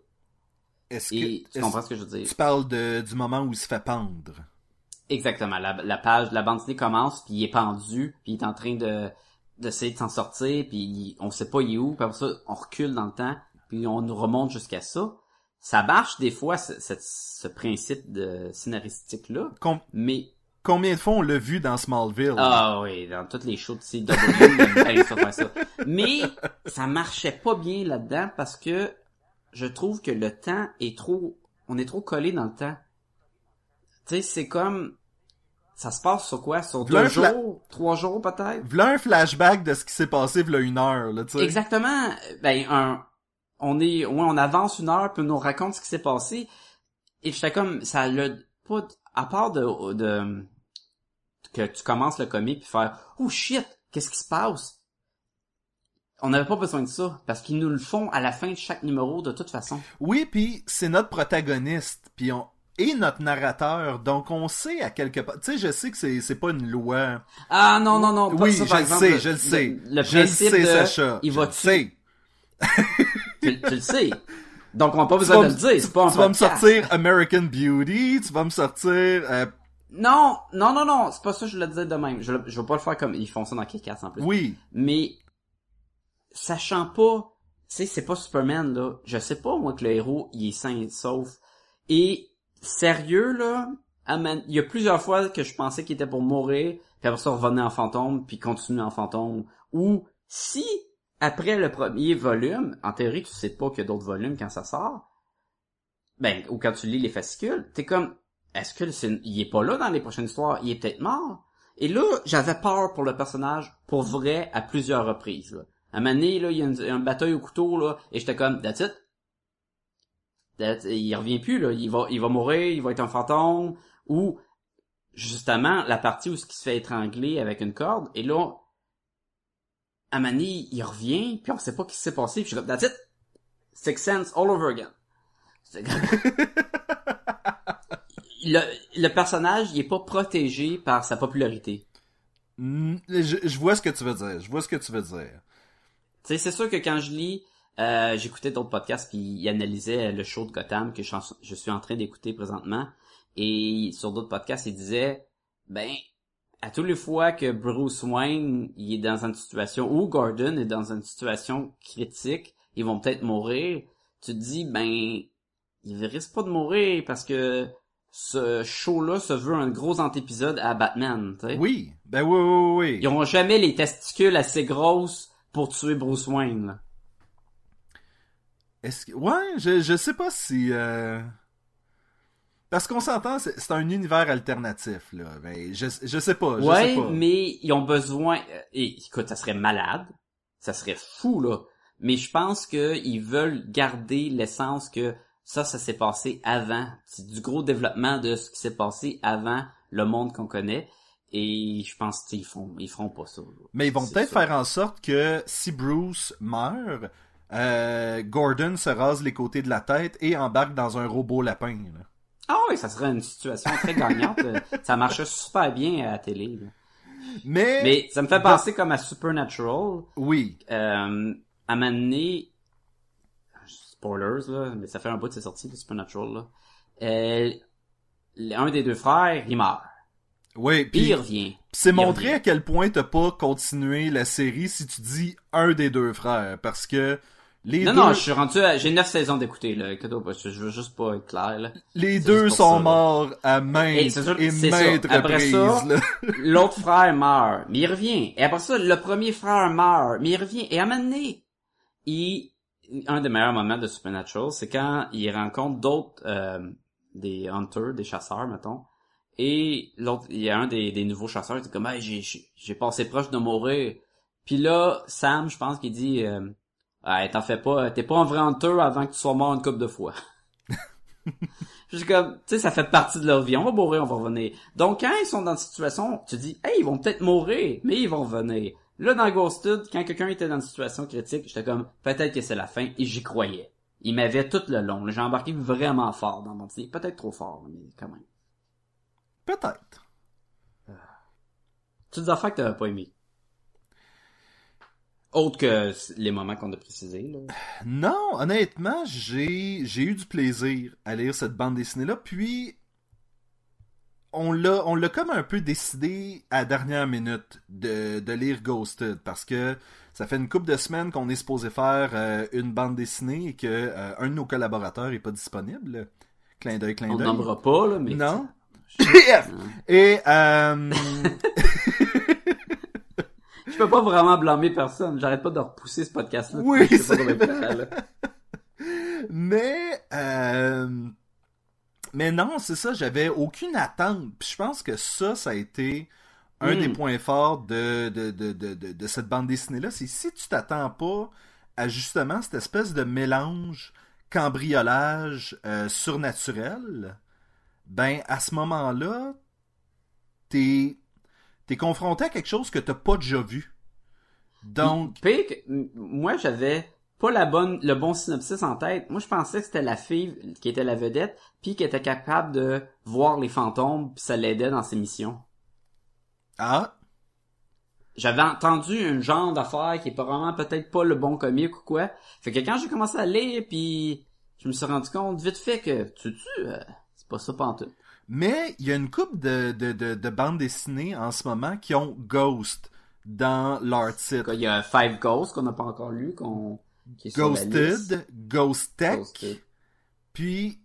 est-ce Et que tu est-ce- comprends ce que je veux dire? tu parles de, du moment où il se fait pendre? Exactement. La, la page, la bande dessinée commence, puis il est pendu, puis il est en train de d'essayer de s'en sortir, puis on sait pas il est où, puis après ça, on recule dans le temps, puis on nous remonte jusqu'à ça. Ça marche des fois, ce, ce, ce principe de scénaristique-là, Com- mais... combien de fois on l'a vu dans Smallville? Ah oui, dans toutes les shows de CW, ça. Mais ça marchait pas bien là-dedans parce que je trouve que le temps est trop... On est trop collé dans le temps. Tu sais, c'est comme... Ça se passe sur quoi? Sur deux fla- jours? Trois jours peut-être? V'là un flashback de ce qui s'est passé v'là une heure, là, tu sais. Exactement. Ben, un... On est... Ouais, on avance une heure, puis on nous raconte ce qui s'est passé. Et j'étais comme... Ça l'a pas... À part de... de... Que tu commences le comic puis faire... Oh shit! Qu'est-ce qui se passe? On n'avait pas besoin de ça. Parce qu'ils nous le font à la fin de chaque numéro, de toute façon. Oui, puis c'est notre protagoniste, puis on et notre narrateur, donc on sait à quelque part. Tu sais, je sais que c'est c'est pas une loi. Ah non, non, non. pas oui, ça, je par le exemple, sais, je le sais. Le, le je le principe sais, de... Sacha. Il je va le tuer. sais. Tu, tu le sais. Donc on n'a pas Tu besoin de le dire. C'est pas un Tu vas me sortir American Beauty, tu vas me sortir euh, Non, non, non, non, c'est pas ça que je le disais de même. Je, je veux pas le faire comme ils font ça dans Kick-Ass en plus. Oui. Mais sachant pas, tu sais, c'est pas Superman là. Je sais pas moi que le héros il est sain et sauf. Et sérieux là, il y a plusieurs fois que je pensais qu'il était pour mourir, puis après ça revenait en fantôme, puis continuer en fantôme. Ou si après le premier volume, en théorie tu sais pas qu'il y a d'autres volumes quand ça sort, ben ou quand tu lis les fascicules, t'es comme est-ce que il est pas là dans les prochaines histoires, il est peut-être mort. Et là, j'avais peur pour le personnage, pour vrai, à plusieurs reprises. À un moment donné, là, il y a une- un bataille au couteau, là, et j'étais comme, that's it. That's- il revient plus, là. Il va, il va mourir, il va être un fantôme, ou, justement, la partie où ce qui se fait étrangler avec une corde, et là, à donné, il revient, puis on sait pas ce qui s'est passé, puis je suis comme, that's it. Six Sense all over again. Le, le personnage, il est pas protégé par sa popularité. Mm, Je, je vois ce que tu veux dire. Je vois ce que tu veux dire. Tu sais, c'est sûr que quand je lis, euh, j'écoutais d'autres podcasts puis ils analysaient le show de Gotham que je, suis en- je suis en train d'écouter présentement. Et sur d'autres podcasts, ils disaient, ben, à toutes les fois que Bruce Wayne il est dans une situation ou Gordon est dans une situation critique, ils vont peut-être mourir. Tu te dis, ben, il risque pas de mourir parce que ce show-là se veut un gros antépisode à Batman. tu sais. Oui. Ben oui, oui, oui. Ils auront jamais les testicules assez grosses pour tuer Bruce Wayne. Là. Est-ce que... Ouais, je, je sais pas si... euh, Parce qu'on s'entend, c'est un univers alternatif, là. Ben, je, je sais pas, je ouais, sais pas. mais ils ont besoin. euh, Et écoute, ça serait malade, ça serait fou là. Mais je pense que ils veulent garder l'essence que ça, ça s'est passé avant. C'est du gros développement de ce qui s'est passé avant le monde qu'on connaît. Et je pense qu'ils font, ils feront pas ça. là. Mais ils vont peut-être faire en sorte que si Bruce meurt, euh, Gordon se rase les côtés de la tête et embarque dans un robot lapin. là. Ah oui, ça serait une situation très gagnante. Ça marchait super bien à la télé. là. Mais, Mais ça me fait penser comme à Supernatural. oui, Euh, à un moment donné, spoilers là, mais ça fait un bout de c'est sorti de Supernatural là. Euh, un des deux frères, il meurt. oui, Puis il revient. c'est montré revient. à quel point t'as pas continué la série si tu dis un des deux frères, parce que les Non, deux, non, je suis rendu à, j'ai neuf saisons d'écouter, là. Pas, je veux juste pas être clair, là. les deux sont ça, là. morts à Et maintes c'est sûr- et ça. Après reprises. L'autre frère meurt, mais il revient. Et après ça, le premier frère meurt, mais il revient. Et à un moment donné, il, un des meilleurs moments de Supernatural, c'est quand il rencontre d'autres, euh, des hunters, des chasseurs, mettons. Et l'autre, il y a un des, des nouveaux chasseurs, il dit comme, hey, j'ai, j'ai- j'ai passé proche de mourir. Puis là, Sam, je pense qu'il dit, euh, t'en fais pas, t'es pas un vrai hunter avant que tu sois mort une couple de fois. Je suis comme, tu sais, ça fait partie de leur vie. On va mourir, on va revenir. Donc, quand ils sont dans cette situation, tu dis, hey, ils vont peut-être mourir, mais ils vont revenir. Là, dans Ghosted, quand quelqu'un était dans une situation critique, j'étais comme, peut-être que c'est la fin, et j'y croyais. Il m'avait tout le long. J'ai embarqué vraiment fort dans mon idée. Peut-être trop fort, mais quand même. Peut-être. Toutes des affaires que t'avais pas aimé. Autre que les moments qu'on a précisés, là. Non, honnêtement, j'ai j'ai eu du plaisir à lire cette bande dessinée là, puis on l'a on l'a comme un peu décidé à dernière minute de, de lire Ghosted parce que ça fait une couple de semaines qu'on est supposé faire euh, une bande dessinée et que euh, un de nos collaborateurs est pas disponible. Clin d'œil, clin On d'œil. nommera pas, là, mais... Non? et euh, Je peux pas vraiment blâmer personne. J'arrête pas de repousser ce podcast-là. Oui, c'est. Mais euh, mais non, c'est ça, j'avais aucune attente. Puis je pense que ça, ça a été un Mm. des points forts de, de, de, de, de, de cette bande dessinée-là. C'est si tu t'attends pas à justement cette espèce de mélange cambriolage euh, surnaturel, ben à ce moment-là, t'es t'es confronté à quelque chose que t'as pas déjà vu. Donc, Pire que- moi, j'avais pas la bonne, le bon synopsis en tête. Moi, je pensais que c'était la fille qui était la vedette, puis qui était capable de voir les fantômes, puis ça l'aidait dans ses missions. ah, J'avais entendu un genre d'affaire qui est vraiment peut-être pas le bon comique ou quoi. Fait que quand j'ai commencé à lire, puis je me suis rendu compte vite fait que, tu tu, euh, c'est pas ça pantoute. Mais il y a une couple de, de, de, de bandes dessinées en ce moment qui ont Ghost dans leur titre. Il y a Five Ghosts qu'on n'a pas encore lu, qu'on qui est sur la liste. Ghosted, Ghost Tech, Ghosted. puis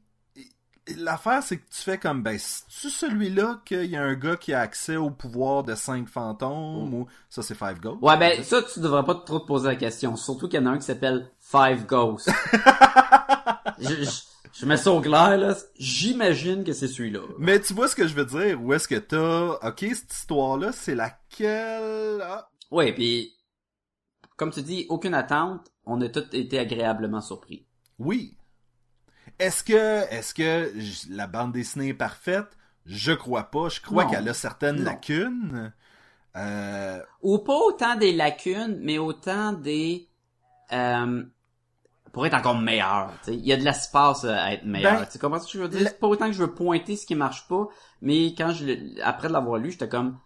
l'affaire c'est que tu fais comme ben c'est celui-là qu'il y a un gars qui a accès au pouvoir de cinq fantômes ou ça c'est Five Ghosts? Ouais, ben ça, tu devrais pas trop te poser la question. Surtout qu'il y en a un qui s'appelle Five Ghosts. je, je, je mets ça au clair, là. J'imagine que c'est celui-là. Mais tu vois ce que je veux dire? Où est-ce que t'as OK, cette histoire-là, c'est laquelle? Ah, Ouais, puis comme tu dis, aucune attente. On a tous été agréablement surpris. Oui. Est-ce que est-ce que la bande dessinée est parfaite? Je crois pas. Je crois qu'elle a certaines Non. lacunes. Euh, Ou pas autant des lacunes, mais autant des... Euh, pour être encore meilleur. tu sais. Il y a de l'espace à être meilleur. Ben, tu comprends ce que je veux dire? C'est pas autant que je veux pointer ce qui marche pas, mais quand je après l'avoir lu, j'étais comme...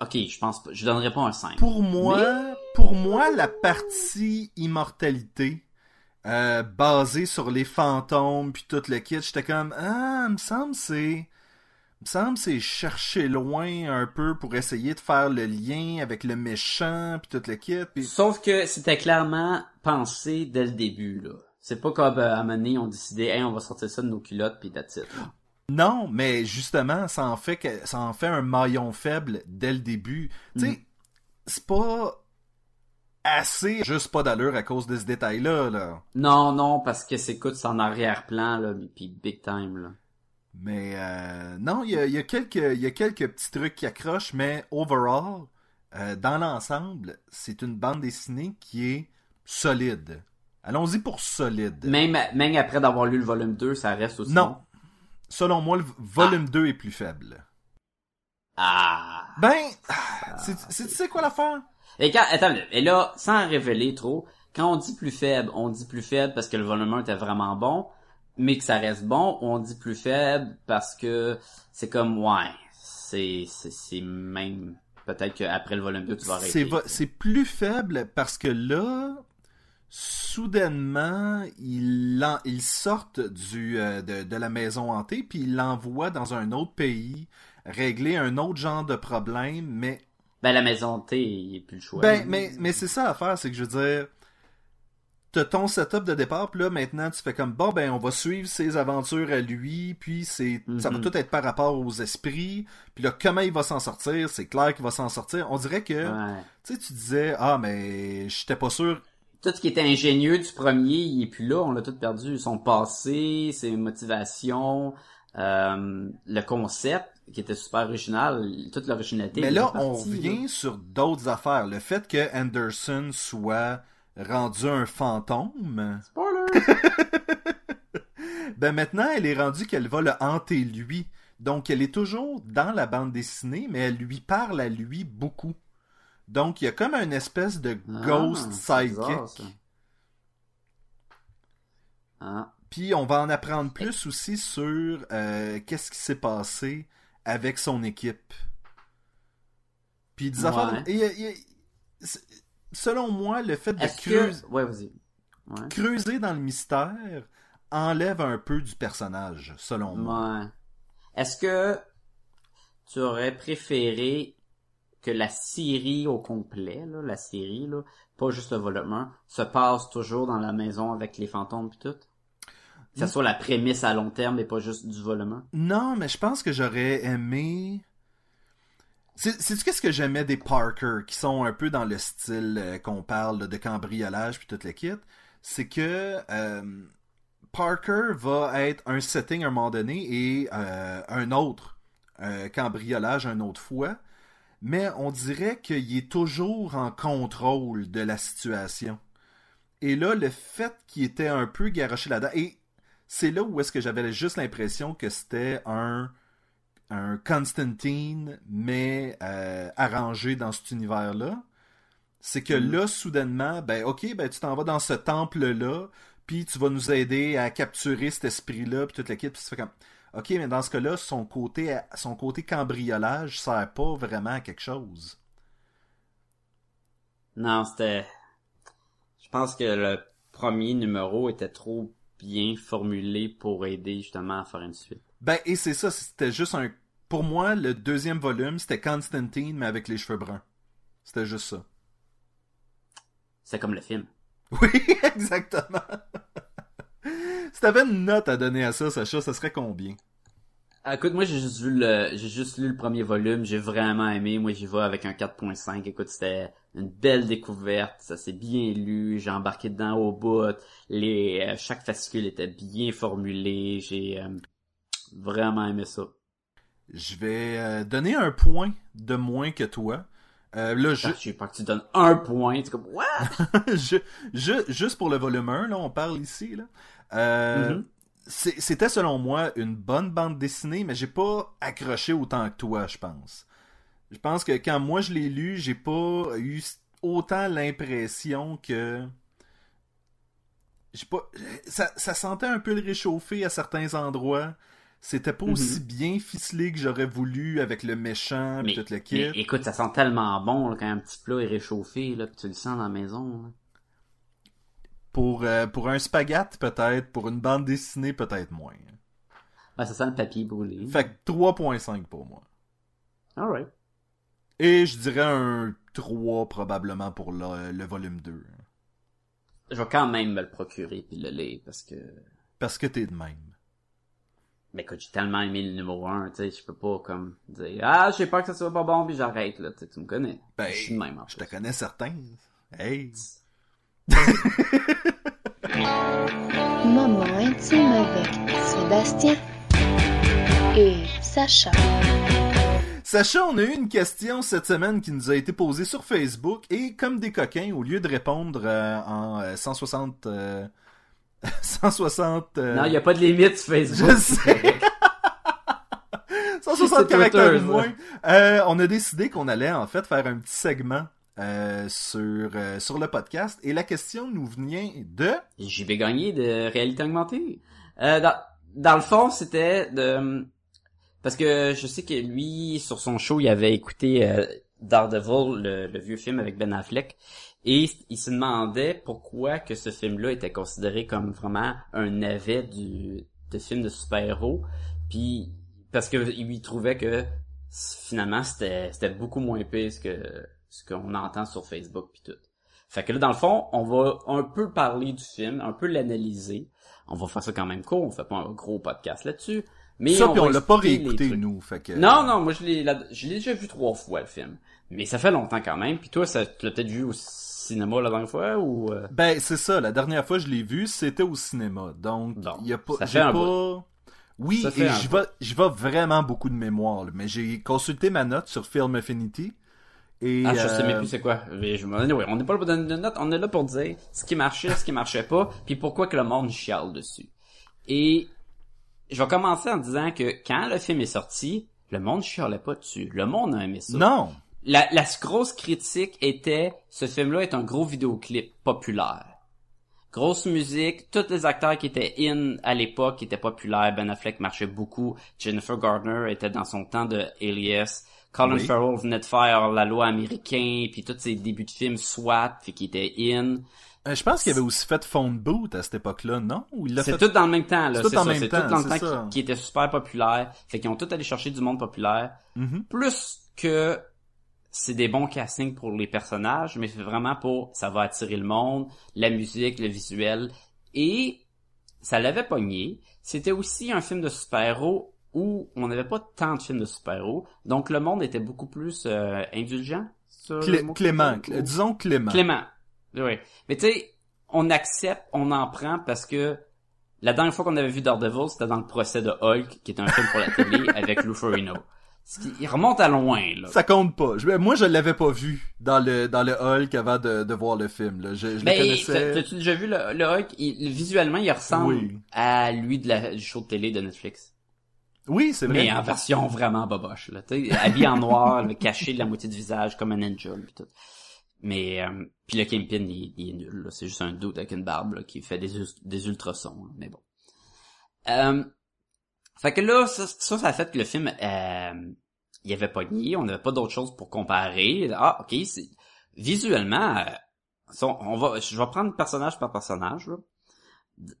Ok, je pense pas. Je donnerais pas un 5. Pour moi, pour moi, la partie immortalité euh, basée sur les fantômes puis tout le kit, j'étais comme ah, me semble c'est me semble c'est chercher loin un peu pour essayer de faire le lien avec le méchant puis tout le kit. Puis Sauf que c'était clairement pensé dès le début, là. C'est pas comme euh, à un moment donné, on décidait, hey, on va sortir ça de nos culottes pis that's it, là. non, mais justement, ça en fait que ça en fait un maillon faible dès le début. Tu sais, c'est pas assez juste pas d'allure à cause de ce détail-là, là. Non, non, parce que c'est écoute, c'est en arrière-plan, là, pis big time, là. Mais euh, non, il y a, y, quelques, il y a quelques petits trucs qui accrochent, mais overall, euh, dans l'ensemble, c'est une bande dessinée qui est solide. Allons-y pour solide. Même, même après d'avoir lu le volume 2, ça reste aussi Non. bon? Selon moi, le volume 2 est plus faible. Ah. Ben, c'est, c'est, tu sais quoi l'affaire? Et quand, attends, et là, sans révéler trop, quand on dit plus faible, on dit plus faible parce que le volume 1 était vraiment bon, mais que ça reste bon, on dit plus faible parce que c'est comme, ouais, c'est, c'est, c'est même, peut-être qu'après le volume 2, tu vas arrêter. C'est, plus faible parce que là, soudainement, ils, ils sortent du, euh, de, de la maison hantée, puis ils l'envoient dans un autre pays, régler un autre genre de problème, mais Ben, la maison thé, il n'y a plus le choix. Ben, mais, mais c'est ça l'affaire, c'est que je veux dire, t'as ton setup de départ, puis là, maintenant, tu fais comme, bon, ben, on va suivre ses aventures à lui, puis c'est, ça va Mhm. tout être par rapport aux esprits, puis là, comment il va s'en sortir, c'est clair qu'il va s'en sortir. On dirait que, Ouais. tu sais, tu disais, ah, mais j'étais pas sûr. Tout ce qui était ingénieux du premier, il est plus là, on l'a tout perdu. Son passé, ses motivations, euh, le concept, qui était super original, toute l'originalité. Mais là, on revient sur d'autres affaires. Le fait que Anderson soit rendu un fantôme, Spoiler! Ben maintenant, elle est rendue qu'elle va le hanter lui. Donc elle est toujours dans la bande dessinée, mais elle lui parle à lui beaucoup. Donc il y a comme une espèce de ghost Ah, ça. Ah. Puis on va en apprendre plus aussi sur euh, qu'est-ce qui s'est passé avec son équipe. Puis des Ouais. affaires. et, et- et- c'est- selon moi, le fait de creuser, que... Ouais, vas-y. Ouais. creuser dans le mystère enlève un peu du personnage, selon moi. Ouais. Est-ce que tu aurais préféré que la série au complet, là, la série, là, pas juste le volume 1, se passe toujours dans la maison avec les fantômes pis tout? Que ça Mm. soit la prémisse à long terme et pas juste du volume 1? Non, mais je pense que j'aurais aimé. C'est- qu'est-ce que j'aimais des Parker qui sont un peu dans le style euh, qu'on parle de cambriolage puis tout le kit? C'est que euh, Parker va être un setting à un moment donné et euh, un autre cambriolage une autre fois, mais on dirait qu'il est toujours en contrôle de la situation. Et là, le fait qu'il était un peu garoché là-dedans, et c'est là où est-ce que j'avais juste l'impression que c'était un un Constantine mais euh, arrangé dans cet univers-là. C'est que Mhm. là, soudainement, ben ok, ben tu t'en vas dans ce temple-là, puis tu vas nous aider à capturer cet esprit-là, puis toute l'équipe, puis tu fais comme, ok, mais dans ce cas-là, son côté, son côté cambriolage sert pas vraiment à quelque chose. Non, c'était... Je pense que le premier numéro était trop bien formulé pour aider justement à faire une suite. Ben, et c'est ça, c'était juste un... Pour moi, le deuxième volume, c'était Constantine, mais avec les cheveux bruns. C'était juste ça. C'est comme le film. Oui, exactement. si t'avais une note à donner à ça, Sacha, ça serait combien? Ah, écoute, moi j'ai juste vu le j'ai juste lu le premier volume, j'ai vraiment aimé. Moi j'y vais avec un 4.5. Écoute, c'était une belle découverte, ça s'est bien lu, j'ai embarqué dedans au bout. Les euh, chaque fascicule était bien formulé, j'ai euh, vraiment aimé ça. Je vais euh, donner un point de moins que toi. Euh, là, je... J'ai pas que tu donnes un point, c'est comme what? Je, je, juste pour le volume 1, là, on parle ici, là. Euh, Mhm. c'est- C'était selon moi une bonne bande dessinée, mais j'ai pas accroché autant que toi, je pense. Je pense que quand moi je l'ai lu, j'ai pas eu autant l'impression que. J'ai pas. Ça, ça sentait un peu le réchauffé à certains endroits. C'était pas aussi bien ficelé que j'aurais voulu avec le méchant et mais, tout le mais kit. écoute, ça sent tellement bon là, quand un petit plat est réchauffé, là, pis tu le sens dans la maison. là. Pour, euh, pour un spaghette, peut-être. Pour une bande dessinée, peut-être moins. Ouais, ça sent le papier brûlé. Fait que 3.5 pour moi. Alright. Et je dirais un 3 probablement pour le, le volume 2. Je vais quand même me le procurer puis le lire parce que Parce que t'es de même. Mais écoute, j'ai tellement aimé le numéro 1, tu sais, je peux pas comme dire Ah, j'ai peur que ça soit pas bon puis j'arrête là, tu sais, tu me connais. Ben, je suis de même en Je te connais certains. Hey! Moment intime avec Sébastien et Sacha. Sacha, on a eu une question cette semaine qui nous a été posée sur Facebook et comme des coquins, au lieu de répondre euh, en euh, 160... euh, 160... euh, Non, il y a pas de limite sur Facebook. Je sais. 160 C'est caractères ou moins. Euh, on a décidé qu'on allait en fait faire un petit segment euh, sur euh, sur le podcast et la question nous vient de? J'y vais gagner de réalité augmentée. Euh, dans, dans le fond, c'était de... Parce que je sais que lui, sur son show, il avait écouté euh, Daredevil, le, le vieux film avec Ben Affleck, et il se demandait pourquoi que ce film-là était considéré comme vraiment un navet du de film de super-héros, puis parce que il lui trouvait que finalement c'était c'était beaucoup moins pire que ce qu'on entend sur Facebook puis tout. Fait que là, dans le fond, on va un peu parler du film, un peu l'analyser. On va faire ça quand même court, on fait pas un gros podcast là-dessus. Mais ça puis va on l'a pas réécouté nous, fait que Non, non, moi je l'ai la- je l'ai déjà vu trois fois le film. Mais ça fait longtemps quand même. Puis toi, ça, tu l'as peut-être vu au cinéma la dernière fois ou euh, Ben c'est ça, la dernière fois que je l'ai vu, c'était au cinéma. Donc il y a pas ça fait un pas Oui, Ça et j'y vais j'y vais vraiment beaucoup de mémoire, là. mais j'ai consulté ma note sur Film Affinity et Ah, je sais euh, même plus c'est quoi. Je anyway, on n'est pas là pour donner de notes, on est là pour dire ce qui marchait, ce qui marchait pas, puis pourquoi que le monde chiale dessus. Et je vais commencer en disant que quand le film est sorti, le monde chialait pas dessus. Le monde a aimé ça. Non, La, la grosse critique était ce film-là est un gros vidéoclip populaire. Grosse musique, tous les acteurs qui étaient in à l'époque étaient populaires, Ben Affleck marchait beaucoup, Jennifer Gardner était dans son temps de Alias, Colin Oui. Farrell venait de faire la loi américaine, puis tous ses débuts de films SWAT, puis qui était in. Euh, je pense qu'il avait aussi fait Phone Boot à cette époque-là, non? C'est fait tout dans le même temps, là. C'est tout en ça, même temps, tout dans le temps qui, qui était super populaire. Fait qu'ils ont tout allé chercher du monde populaire. Mhm. plus que c'est des bons castings pour les personnages, mais c'est vraiment pour ça va attirer le monde, la musique, le visuel et ça l'avait pogné. C'était aussi un film de super-héros où on n'avait pas tant de films de super-héros, donc le monde était beaucoup plus euh, indulgent. Clé- Clément, cl- disons Clément. Clément. Oui. Mais tu sais, on accepte, on en prend parce que la dernière fois qu'on avait vu Daredevil, c'était dans le procès de Hulk, qui est un film pour la télé avec Lou Ferrigno. Il remonte à loin, là. Ça compte pas. Je- moi, je l'avais pas vu dans le dans le Hulk avant de, de voir le film. Là. Je, je Ben, le connaissais. t'as- t'as-tu déjà vu le, le Hulk? Il- visuellement, il ressemble Oui. à lui de la, du show de télé de Netflix. Oui, c'est vrai. Mais en version vraiment boboche, là. Habillé en noir, caché de la moitié du visage comme un ninja, pis tout. Mais, euh, puis le Kingpin, il, il est nul. C'est juste un doute avec une barbe, là, qui fait des, des ultrasons, là. Mais bon. Euh, fait que là, ça, ça, ça a fait que le film, euh, il y avait pas nié, on n'avait pas d'autre chose pour comparer. Ah, ok, c'est, visuellement, euh, on va, je vais prendre personnage par personnage, là.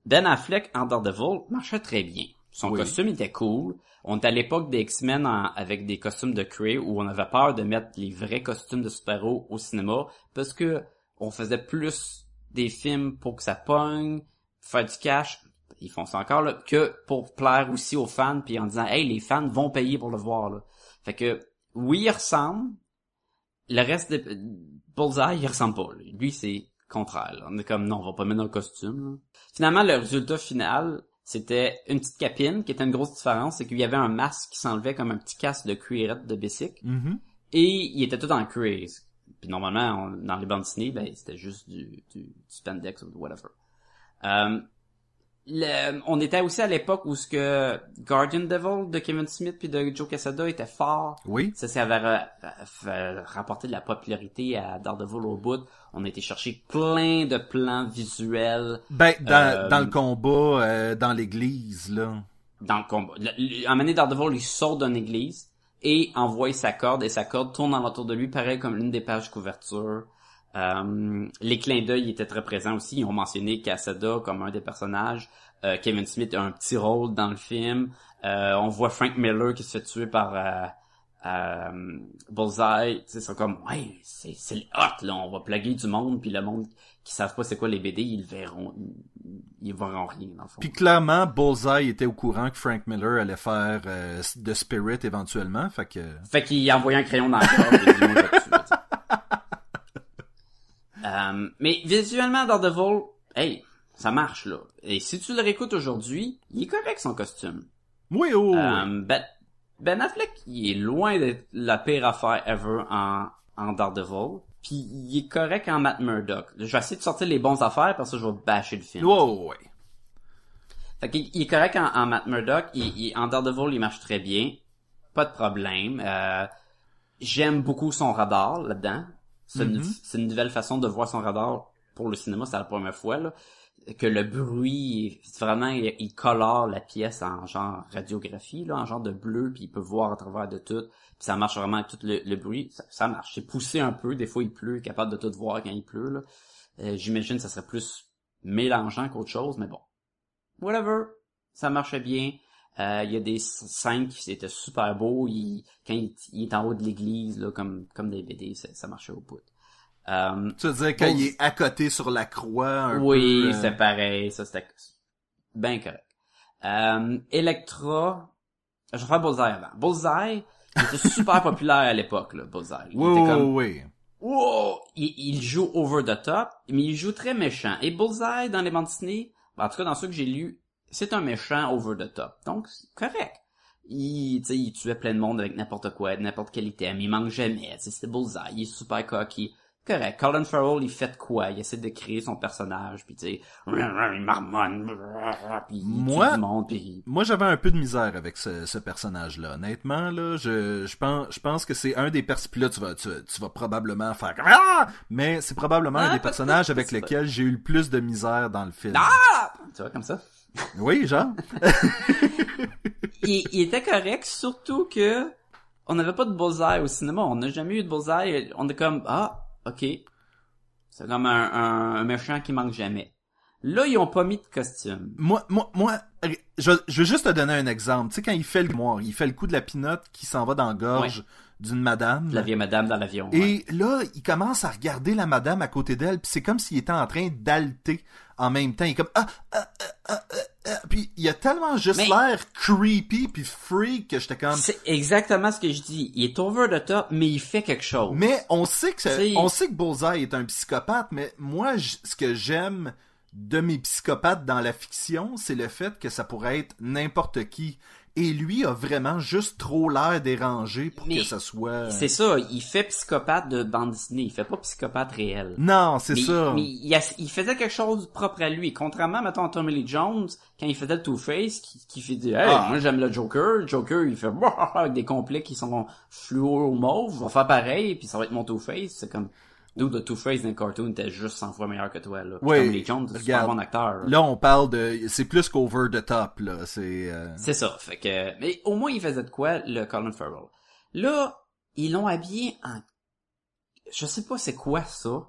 Ben Affleck en Daredevil marchait très bien. Son Oui. costume était cool. On était à l'époque des X-Men en- avec des costumes de Cray où on avait peur de mettre les vrais costumes de super-héros au cinéma parce que on faisait plus des films pour que ça pogne, faire du cash. Ils font ça encore là, que pour plaire aussi aux fans puis en disant hey les fans vont payer pour le voir là. Fait que oui il ressemble. Le reste de Bullseye il ressemble pas. Lui, Lui, c'est contraire. là. On est comme non on va pas mettre le costume. là. Finalement le résultat final c'était une petite capine qui était une grosse différence, c'est qu'il y avait un masque qui s'enlevait comme un petit casque de cuirette de Bessic Mhm. et il était tout en cuir. Puis normalement, on- dans les bandes dessinées, ben, c'était juste du, du, du spandex ou whatever. Euh, le- on était aussi à l'époque où ce que Guardian Devil de Kevin Smith puis de Joe Quesada était fort. Oui. Ça, ça avait rapporté de la popularité à Daredevil au bout. On a été chercher plein de plans visuels Ben, dans, Euh, dans le combat, euh, dans l'église, là. dans le combat. Le- le- Un moment donné, Daredevil, il sort d'une église et envoie sa corde et sa corde tourne alentour de lui, pareil comme l'une des pages couverture. Euh, les clins d'œil étaient très présents aussi. Ils ont mentionné Cassada comme un des personnages. Euh, Kevin Smith a un petit rôle dans le film. Euh, on voit Frank Miller qui se fait tuer par euh, euh, Bullseye. Tu sais, C'est comme, ouais, c'est c'est le hot, là. On va plaguer du monde, puis le monde qui savent pas c'est quoi les BD, ils le verront. Ils verront rien, dans le fond. Puis clairement, Bullseye était au courant que Frank Miller allait faire euh, de Spirit éventuellement, fait que... Fait qu'il a envoyé un crayon dans la corde et il dit, Moi, je vais te tuer, tu sais. Euh, mais visuellement, Daredevil, hey, ça marche, là. Et si tu le réécoutes aujourd'hui, il est correct, son costume. Oui, oh, ben, ben Affleck, il est loin d'être la pire affaire ever en, en Daredevil. Puis il est correct en Matt Murdock. Je vais essayer de sortir les bons affaires parce que je vais bâcher le film. Oh, ouais. Fait qu'il il est correct en, en Matt Murdock. Il, il- en Daredevil, il marche très bien. Pas de problème. Euh, J'aime beaucoup son radar là-dedans. C'est une, Mhm. c'est une nouvelle façon de voir son radar pour le cinéma. C'est la première fois là, que le bruit, vraiment, il, il colore la pièce en genre radiographie, là, en genre de bleu, puis il peut voir à travers de tout. Puis ça marche vraiment tout le, le bruit. Ça, ça marche. C'est poussé un peu. Des fois, il pleut, il est capable de tout voir quand il pleut. là. Euh, J'imagine que ça serait plus mélangeant qu'autre chose, mais bon whatever, ça marchait bien. Euh, Il y a des scènes qui étaient super beaux. Il, quand il, il est en haut de l'église, là, comme comme des BD, ça, ça marchait au bout. Euh, Tu veux dire, quand il est à côté sur la croix, un oui, peu... euh, c'est pareil. Ça, c'était bien correct. Euh, Electra, je vais faire Bullseye avant. Bullseye, il était super populaire à l'époque, là, Bullseye. Il Oui, était oui, comme, oui. Wow! Il, il joue over the top, mais il joue très méchant. Et Bullseye, dans les bandes dessinées, ben, en tout cas dans ceux que j'ai lus, c'est un méchant over the top. Donc, correct. Il, sais, il tuait plein de monde avec n'importe quoi, n'importe quel item. Il manque jamais. C'est Bullseye. Il est super cocky. Correct. Colin Farrell, il fait de quoi? Il essaie de créer son personnage, puis tu sais, il marmonne, puis il Moi- monde, puis Moi, j'avais un peu de misère avec ce, ce personnage-là. Honnêtement, là, je, je pense, je pense que c'est un des personnages. Puis là, tu vas, tu, tu vas probablement faire ah! Mais c'est probablement Ah, un des pas- personnages avec lesquels j'ai eu le plus de misère dans le film. Ah! Tu vois, comme ça. Oui, genre. il, il était correct, surtout que on n'avait pas de bullseye au cinéma. On n'a jamais eu de bullseye. On est comme, ah, ok. C'est comme un, un, un méchant qui manque jamais. Là, ils ont pas mis de costume. Moi, moi, moi, je, je veux juste te donner un exemple. Tu sais, quand il fait le moi, il fait le coup de la pinotte qui s'en va dans la gorge d'une madame. La vieille madame dans l'avion. ouais. Et là, il commence à regarder la madame à côté d'elle, puis c'est comme s'il était en train d'alter en même temps. Il est comme ah, ah, ah, ah, ah, ah. puis il a tellement juste Mais- l'air creepy puis freak que j'étais comme. C'est exactement ce que je dis. Il est over the top, mais il fait quelque chose. Mais on sait que C'est- on sait que Bullseye est un psychopathe, mais moi, j- ce que j'aime de mes psychopathes dans la fiction, c'est le fait que ça pourrait être n'importe qui. Et lui a vraiment juste trop l'air dérangé pour Mais que ça soit. C'est ça, il fait psychopathe de bande dessinée. Il fait pas psychopathe réel. Non, c'est ça. mais il, a- il faisait quelque chose de propre à lui. Contrairement, mettons, à Tommy Lee Jones, quand il faisait le Two-Face, qui, qui fait dire, hey, Ah. moi j'aime le Joker. Le Joker, il fait, avec des complets qui sont fluo mauve. Je vais faire pareil, puis ça va être mon Two-Face. C'est comme, d'où le Two-Face dans le cartoon était juste 100 fois meilleur que toi, là. Oui, Tommy Lee Jones, c'est un super bon acteur. là. Là, on parle de. C'est plus qu'over the top, là. C'est. euh, C'est ça. Fait que, mais au moins, il faisait de quoi, le Colin Farrell? Là, ils l'ont habillé en, je sais pas c'est quoi ça.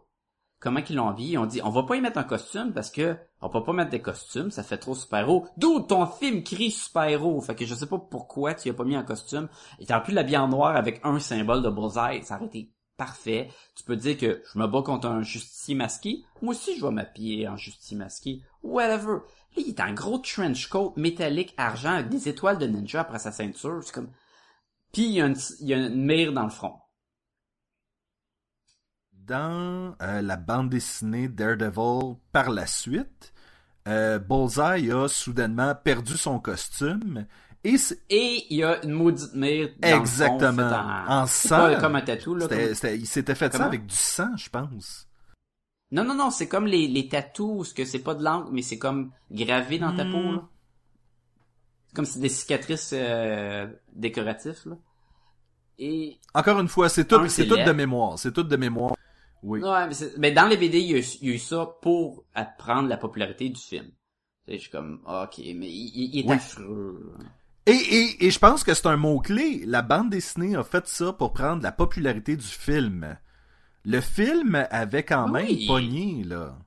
comment qu'ils l'ont habillé. Ils ont dit, on va pas y mettre un costume parce que on peut pas mettre des costumes, ça fait trop super-héros. D'où ton film crie super-héros. Fait que je sais pas pourquoi tu y as pas mis un costume. Et t'aurais pu l'habiller en noir avec un symbole de Bullseye. Ça aurait été Tu peux dire que je me bats contre un justicier masqué. Moi aussi, je vais m'habiller en justicier masqué. Whatever. Là, il est en gros trench coat métallique argent avec des étoiles de ninja après sa ceinture. C'est comme... Puis il y, a une, il y a une mire dans le front. Dans euh, la bande dessinée Daredevil par la suite, euh, Bullseye a soudainement perdu son costume et il y a une maudite mire dans Exactement. le faite en, En C'est sang. pas comme un tatou, là. comme- il s'était fait ça avec du sang, je pense. Non, non, non, c'est comme les, les tatous, ce que c'est pas de l'encre, mais c'est comme gravé dans ta Hmm. peau, là. C'est comme c'est des cicatrices euh, décoratives, là. Et Encore une fois, c'est tout, Un, c'est tout de mémoire. C'est tout de mémoire. Oui. Ouais, mais, dans les BD, il y, a, eu- il y a eu ça pour apprendre la popularité du film. Tu sais, je suis comme, ah, ok, mais il, il- il est Oui. affreux. Et, et, et je pense que c'est un mot-clé. La bande dessinée a fait ça pour prendre la popularité du film. Le film avait quand même Oui. pogné, là.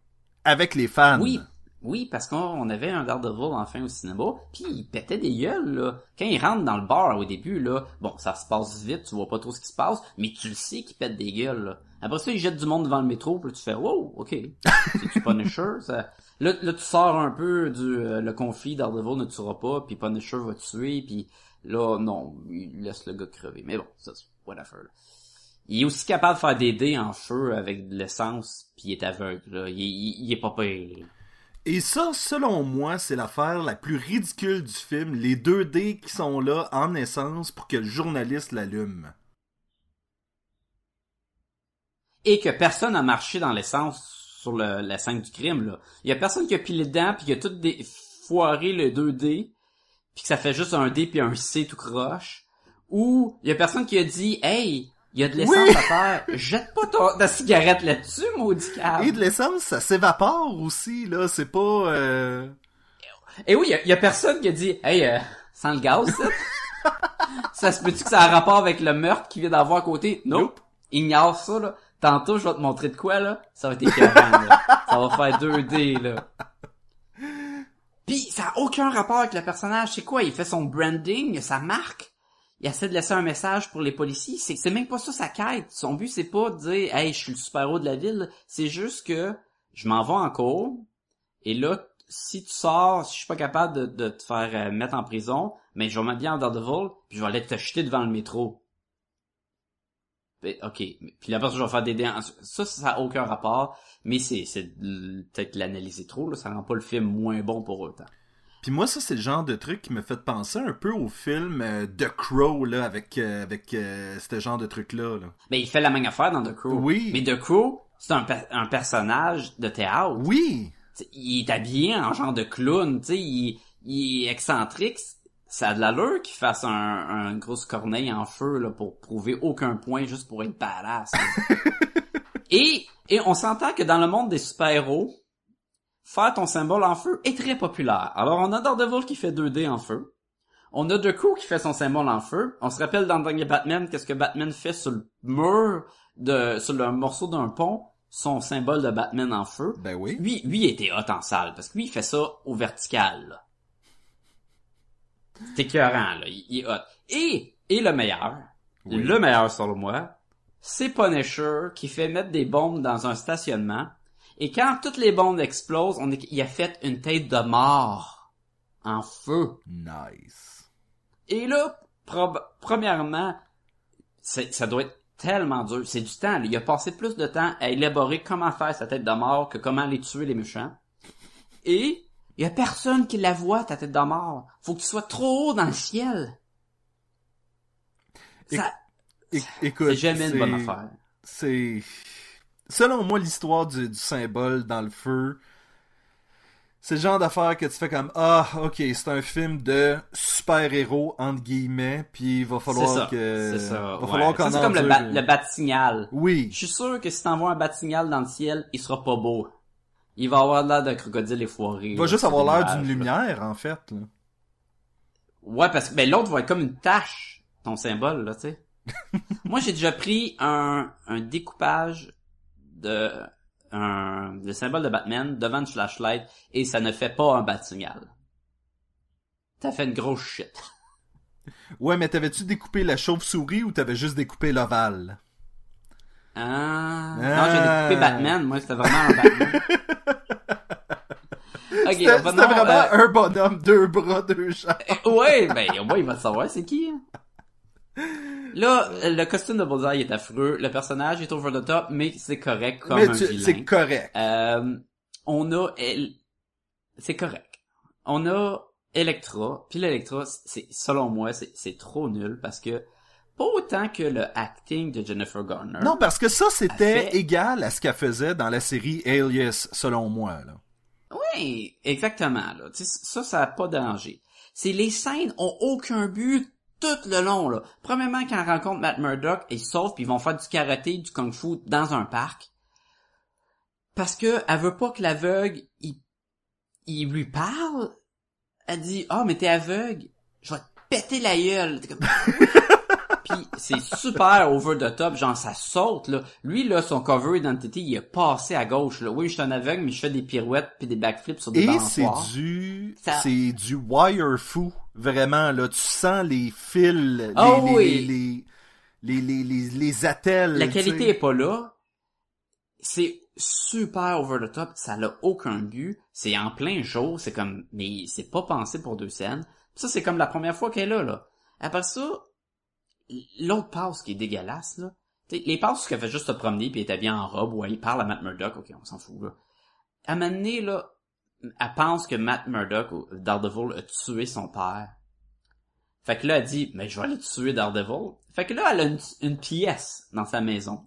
Avec les fans. Oui, oui, parce qu'on on avait un Daredevil enfin au cinéma, puis il pétait des gueules, là. Quand il rentre dans le bar au début, là, bon, ça se passe vite, tu vois pas trop ce qui se passe, mais tu le sais qu'il pète des gueules, là. Après ça, il jette du monde devant le métro, puis là, tu fais, wow, ok, c'est-tu Punisher? Ça... Là, là, tu sors un peu du euh, le conflit, Daredevil ne tuera pas, puis Punisher va tuer, puis là, non, il laisse le gars crever. Mais bon, ça, c'est whatever, là. Il est aussi capable de faire des dés en feu avec de l'essence, puis il est aveugle, là. Il, il, il est pas pire. Et ça, selon moi, c'est l'affaire la plus ridicule du film. Les 2D qui sont là en essence pour que le journaliste l'allume. et que personne n'a marché dans l'essence sur la scène du crime là. Il y a personne qui a pilé dedans puis qui a tout des foiré le 2D puis que ça fait juste un D puis un C tout croche ou il y a personne qui a dit "Hey, il y a de l'essence Oui. à terre, jette pas ton, ta cigarette là-dessus, maudit cave." Et de l'essence, ça s'évapore aussi, là. C'est pas... euh, Et oui, il y y a personne qui a dit "Hey, euh, sans le gaz ça." ça se peut-tu que ça a un rapport avec le meurtre qu'il vient d'avoir à côté? Nope. Nope. Ignore ça là. Tantôt, je vais te montrer de quoi là. Ça va être écœurant, là. Ça va faire 2D là. Puis ça a aucun rapport avec le personnage. C'est quoi? Il fait son branding, sa marque? Il essaie de laisser un message pour les policiers. C'est c'est même pas ça sa quête. Son but c'est pas de dire "Hey, je suis le super-héros de la ville." C'est juste que je m'en vais en cours et là si tu sors, si je suis pas capable de, de te faire euh, mettre en prison, mais je vais m'habiller en Daredevil, puis je vais aller te jeter devant le métro. Ben, ok, puis la personne je vais faire des en- Ça, ça a aucun rapport, mais c'est c'est peut-être l'analyser trop, là, ça rend pas le film moins bon pour autant. Puis moi, ça, c'est le genre de truc qui me fait penser un peu au film euh, The Crow, là, avec, euh, avec euh, ce genre de truc-là. Là. Mais il fait la même affaire dans The Crow. Oui. Mais The Crow, c'est un, per- un personnage de théâtre. Oui! T'sais, il est habillé en genre de clown, tu sais, il, il est excentrique. Ça a de l'allure qu'il fasse un, un grosse corneille en feu là, pour prouver aucun point juste pour être badass. et, et on s'entend que dans le monde des super-héros, faire ton symbole en feu est très populaire. Alors on a Daredevil qui fait 2D en feu. On a Crow qui fait son symbole en feu. On se rappelle dans le dernier Batman qu'est-ce que Batman fait sur le mur de sur le morceau d'un pont, son symbole de Batman en feu. Ben oui. Lui, lui il était hot en salle, parce que lui, il fait ça au vertical, là. C'est écœurant, là. Il, il est hot. Et, et le meilleur, Oui. le meilleur selon moi, c'est Punisher qui fait mettre des bombes dans un stationnement. Et quand toutes les bombes explosent, on est, il a fait une tête de mort en feu. Nice. Et là, premièrement, ça doit être tellement dur. C'est du temps. là. Il a passé plus de temps à élaborer comment faire sa tête de mort que comment les tuer les méchants. Et il y a personne qui la voit, ta tête de mort. Faut que tu sois trop haut dans le ciel. Ça, écoute, c'est jamais une bonne affaire. C'est... Selon moi, l'histoire du, du symbole dans le feu, c'est le genre d'affaire que tu fais comme Ah, ok, c'est un film de super-héros, entre guillemets, puis il va falloir ça. que... C'est ça. va ouais. falloir qu'on c'est comme le, bat, le bat-signal. Oui. Je suis sûr que si t'envoies un bat-signal dans le ciel, il sera pas beau. Il va avoir l'air d'un crocodile effoiré. Il va là, juste avoir l'air d'une lumière, en fait. là. Ouais, parce que ben l'autre va être comme une tache, ton symbole là, tu sais. Moi, j'ai déjà pris un un découpage de un, le symbole de Batman devant une flashlight et ça ne fait pas un bat signal. T'as fait une grosse shit. Ouais, mais t'avais-tu découpé la chauve-souris ou t'avais juste découpé l'ovale? Ah. Ah. Non, j'ai découpé Batman. Moi, c'était vraiment un Batman. ok, C'était revenons, c'était vraiment euh, un bonhomme, deux bras, deux jambes. ouais, ben, au moins, il va savoir c'est qui. hein. Là, le costume de Bullseye est affreux, le personnage est over the top, mais c'est correct comme Mais un tu- vilain. c'est correct. Euh, on a, elle, c'est correct. On a Electra, puis l'Electra, c'est, selon moi, c'est, trop nul parce que, pas autant que le acting de Jennifer Garner. Non, parce que ça, c'était fait- égal à ce qu'elle faisait dans la série Alias, selon moi. Là. Oui, exactement, là. Ça, ça a pas dérangé. C'est les scènes ont aucun but tout le long, là. Premièrement, quand elle rencontre Matt Murdock, ils se sauvent puis ils vont faire du karaté, du kung-fu dans un parc. Parce que elle veut pas que l'aveugle, il, il lui parle. Elle dit, ah, mais t'es aveugle. Je vais te péter la gueule. Puis c'est super over the top, genre ça saute là. Lui là, son cover identity, il est passé à gauche là. Oui, je suis un aveugle, mais je fais des pirouettes puis des backflips sur des Et c'est du, Ça- c'est du wire fou, vraiment là. Tu sens les fils, les, Oh les, oui. les, les, les, les, les attelles. La qualité est pas là. C'est super over the top, ça n'a aucun but. C'est en plein jour, c'est comme, mais c'est pas pensé pour deux scènes. Ça, c'est comme la première fois qu'elle est là, là. Après ça, l'autre passe qui est dégueulasse, là. T'sais, les passes qu'elle fait juste se promener puis elle est habillée en robe ou elle parle à Matt Murdock, ok, on s'en fout, là. À un moment donné, là, elle pense que Matt Murdock, ou Daredevil, a tué son père. Fait que là, elle dit, mais je vais aller tuer Daredevil. Fait que là, elle a une, une pièce dans sa maison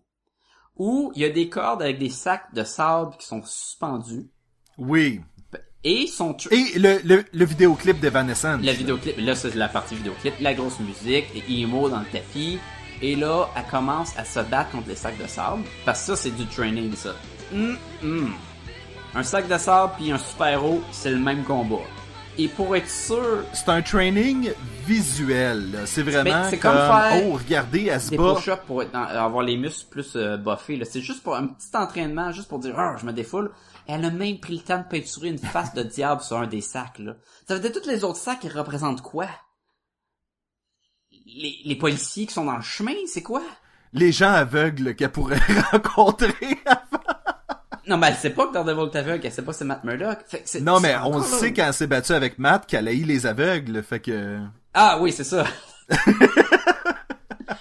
où il y a des cordes avec des sacs de sable qui sont suspendus Oui. et son Et le, le, le vidéoclip d'Evanescence. la vidéoclip, là c'est la partie vidéoclip, la grosse musique, et emo dans le tapis, et là elle commence à se battre contre les sacs de sable, parce que ça c'est du training ça. Hum, hum. Un sac de sable puis un super-héros, c'est le même combat. Et pour être sûr, C'est un training visuel. C'est vraiment Ben, c'est comme, comme faire oh, regardez, elle se des push-ups pour être dans- avoir les muscles plus euh, buffés, c'est juste pour un petit entraînement, juste pour dire ah je me défoule. Et elle a même pris le temps de peinturer une face de diable sur un des sacs là. Ça veut dire tous les autres sacs ils représentent quoi? Les, les policiers qui sont dans le chemin, c'est quoi? Les gens aveugles qu'elle pourrait rencontrer. Non, mais elle sait pas que Daredevil est aveugle, elle sait pas que c'est Matt Murdock. Fait que c'est- non, mais on le sait quand elle s'est battue avec Matt qu'elle a eu les aveugles. Fait que... Ah oui, c'est ça.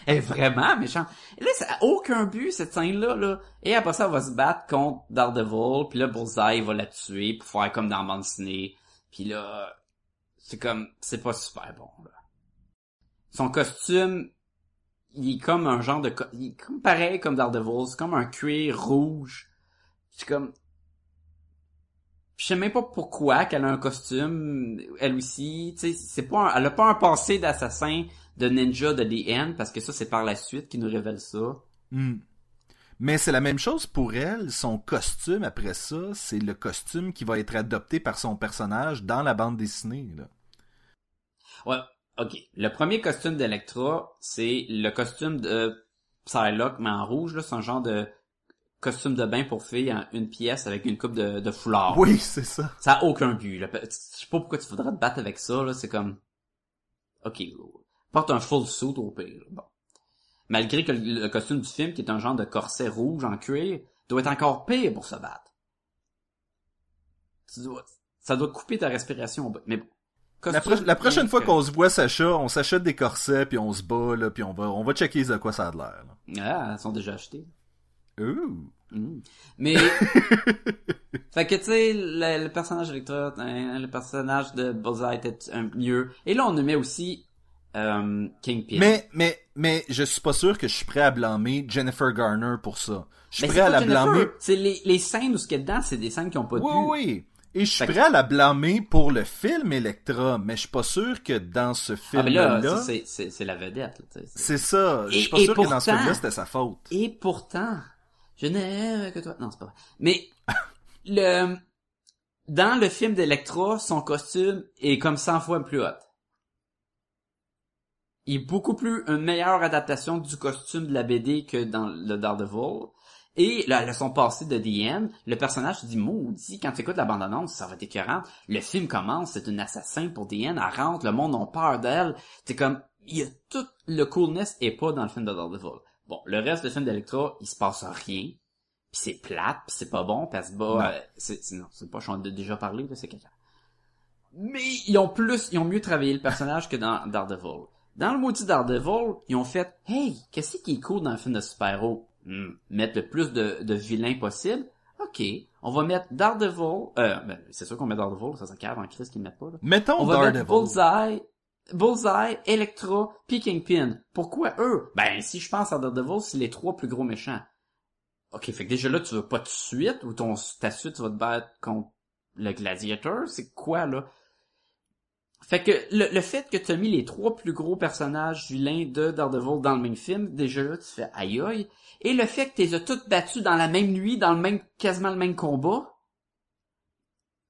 Elle est vraiment méchante. Et là, ça a aucun but, cette scène-là, là. Et après ça, elle va se battre contre Daredevil, puis là, Bullseye va la tuer pour faire comme dans bande dessinée. Puis là, c'est comme, c'est pas super bon, là. Son costume, il est comme un genre de, il est comme pareil comme Daredevil, c'est comme un cuir rouge. C'est comme, je sais même pas pourquoi qu'elle a un costume, elle aussi, tu sais, c'est pas un- elle a pas un passé d'assassin de ninja de DN, parce que ça, c'est par la suite qui nous révèle ça. Hmm. Mais c'est la même chose pour elle. Son costume, après ça, c'est le costume qui va être adopté par son personnage dans la bande dessinée. Là. Ouais, ok. Le premier costume d'Electra, c'est le costume de Psylocke, mais en rouge, là, c'est un genre de costume de bain pour filles en une pièce avec une coupe de, de foulard. Oui, c'est ça. Ça a aucun but, là. Je sais pas pourquoi tu voudrais te battre avec ça, là, c'est comme... Ok, porte un full suit au pire, bon. Malgré que le, le costume du film, qui est un genre de corset rouge en cuir, doit être encore pire pour se battre. Tu dois, ça doit couper ta respiration, au mais bon. La, pro- la prochaine fois qu'on se voit Sacha, on s'achète des corsets puis on se bat là, puis on va on va checker de quoi ça a de l'air. Ah, elles sont déjà achetées. Mm. Mais, fait que tu sais, le, le personnage d'Electra, hein, le personnage de Bullseye était un mieux. Et là, on nous met aussi euh, Kingpin. Mais mais mais je suis pas sûr que je suis prêt à blâmer Jennifer Garner pour ça. Je suis Mais prêt à la Jennifer, blâmer. C'est les, les scènes où ce qu'il y a dedans, c'est des scènes qui ont pas de Oui oui. Et je suis prêt à la blâmer pour le film Electra, mais je suis pas sûr que dans ce Ah, film mais là, là, c'est, la vedette. C'est- ça. Je suis pas et sûr que dans ce pourtant- film là c'était sa faute. Et pourtant, je n'aime que toi. Non, c'est pas vrai. Mais, le, dans le film d'Electra, son costume est comme 100 fois plus hot. Il est beaucoup plus une meilleure adaptation du costume de la BD que dans le Daredevil. Et la leçon passée de End, le personnage se dit, maudit, quand tu écoutes la ça va être écœurant. Le film commence, c'est une assassin pour End, elle rentre, le monde a peur d'elle. C'est comme, il y a tout le coolness est pas dans le film de Daredevil. Bon, le reste du film d'Electra, il se passe rien. Puis c'est plate, puis c'est pas bon, parce que bah, euh, c'est, non, c'est pas, j'en ai déjà parlé, là, c'est quelqu'un. Mais ils ont plus, ils ont mieux travaillé le personnage que dans Daredevil. Dans le maudit Daredevil, ils ont fait, hey, qu'est-ce qui est cool dans un film de super-héros? Hmm, mettre le plus de, de vilains possible? Ok, on va mettre Daredevil, euh, ben, c'est sûr qu'on met Daredevil, ça s'encave en crise qu'ils mettent pas, là. Mettons On va mettre Daredevil. Bullseye, Bullseye, Electra, puis Kingpin. Pourquoi eux? Ben, si je pense à Daredevil, c'est les trois plus gros méchants. Ok, fait que déjà là, tu veux pas de suite, ou ton, ta suite, tu vas te battre contre le gladiateur? C'est quoi, là? Fait que le, le fait que tu mis les trois plus gros personnages vilains de Daredevil dans le même film, déjà là, tu fais aïe aïe. Et le fait que tu les as toutes battus dans la même nuit, dans le même, quasiment le même combat,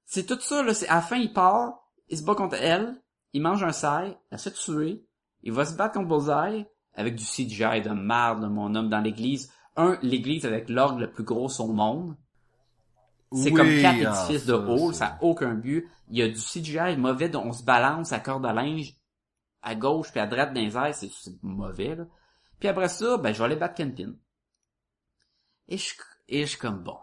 c'est tout ça, là. C'est, à la fin, il part, il se bat contre elle, il mange un sail, elle se fait tuer, il va se battre contre Bullseye, avec du CGI de merde, mon homme, dans l'église. Un, l'église avec l'orgue le plus gros au monde. C'est Oui, comme quatre ah, édifices de haut, ça a aucun but. Il y a du CGI mauvais, dont on se balance à corde à linge à gauche puis à droite dans les airs, c'est mauvais, là. Puis après ça, ben, je vais aller battre Kingpin. Et je, et je suis comme, bon.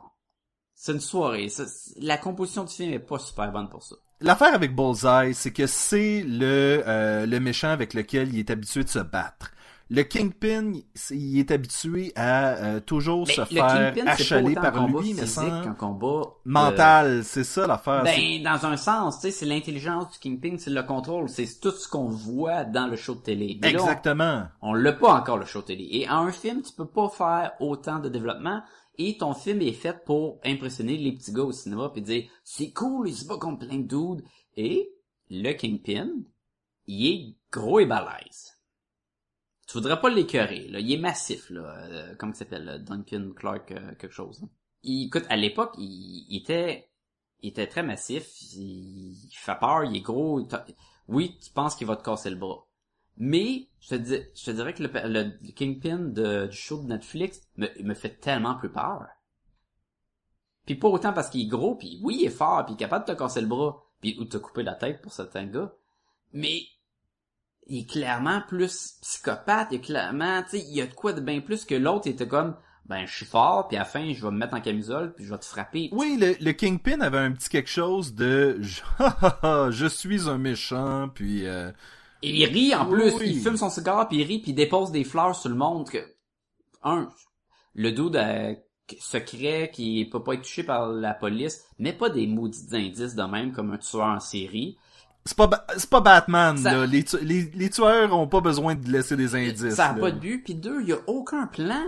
C'est une soirée. ça- la composition du film est pas super bonne pour ça. L'affaire avec Bullseye, c'est que c'est le, euh, le méchant avec lequel il est habitué de se battre. Le Kingpin, il est habitué à euh, toujours Mais se faire Kingpin, pas achaler un par lui, mais sans qu'un combat euh, mental. C'est ça l'affaire. Ben, dans un sens, tu sais, c'est l'intelligence du Kingpin, c'est le contrôle, c'est tout ce qu'on voit dans le show de télé. Mais là, on- Exactement. On l'a pas encore le show télé. Et en un film, tu peux pas faire autant de développement. Et ton film est fait pour impressionner les petits gars au cinéma puis dire c'est cool, il se bat contre plein de dudes. Et le Kingpin, il est gros et balèze. Tu voudrais pas l'écœurer, là. Il est massif, là. Euh, comment il s'appelle, là? Duncan Clark, euh, quelque chose. là. Il, écoute, à l'époque, il, il était, il était très massif. Il, il fait peur, il est gros. Oui, tu penses qu'il va te casser le bras. Mais je te, je te dirais que le, le Kingpin de, du show de Netflix me, me fait tellement plus peur. Puis pas autant parce qu'il est gros, puis oui, il est fort, puis il est capable de te casser le bras, puis ou de te couper la tête pour certains gars. Mais il est clairement plus psychopathe, il est clairement, tu sais, il y a de quoi de bien plus que l'autre, il était comme, ben je suis fort, puis à la fin, je vais me mettre en camisole, puis je vais te frapper. Oui, le, le Kingpin avait un petit quelque chose de je, suis un méchant, puis euh, il rit en plus, oui. il fume son cigare puis il rit puis il dépose des fleurs sur le monde que un le dude euh, secret qui peut pas être touché par la police, mais pas des maudits indices de même comme un tueur en série. c'est pas Ba- c'est pas Batman Ça- là. Les, tu- les, les tueurs ont pas besoin de laisser des indices. ça a là. pas de but puis deux, il y a aucun plan.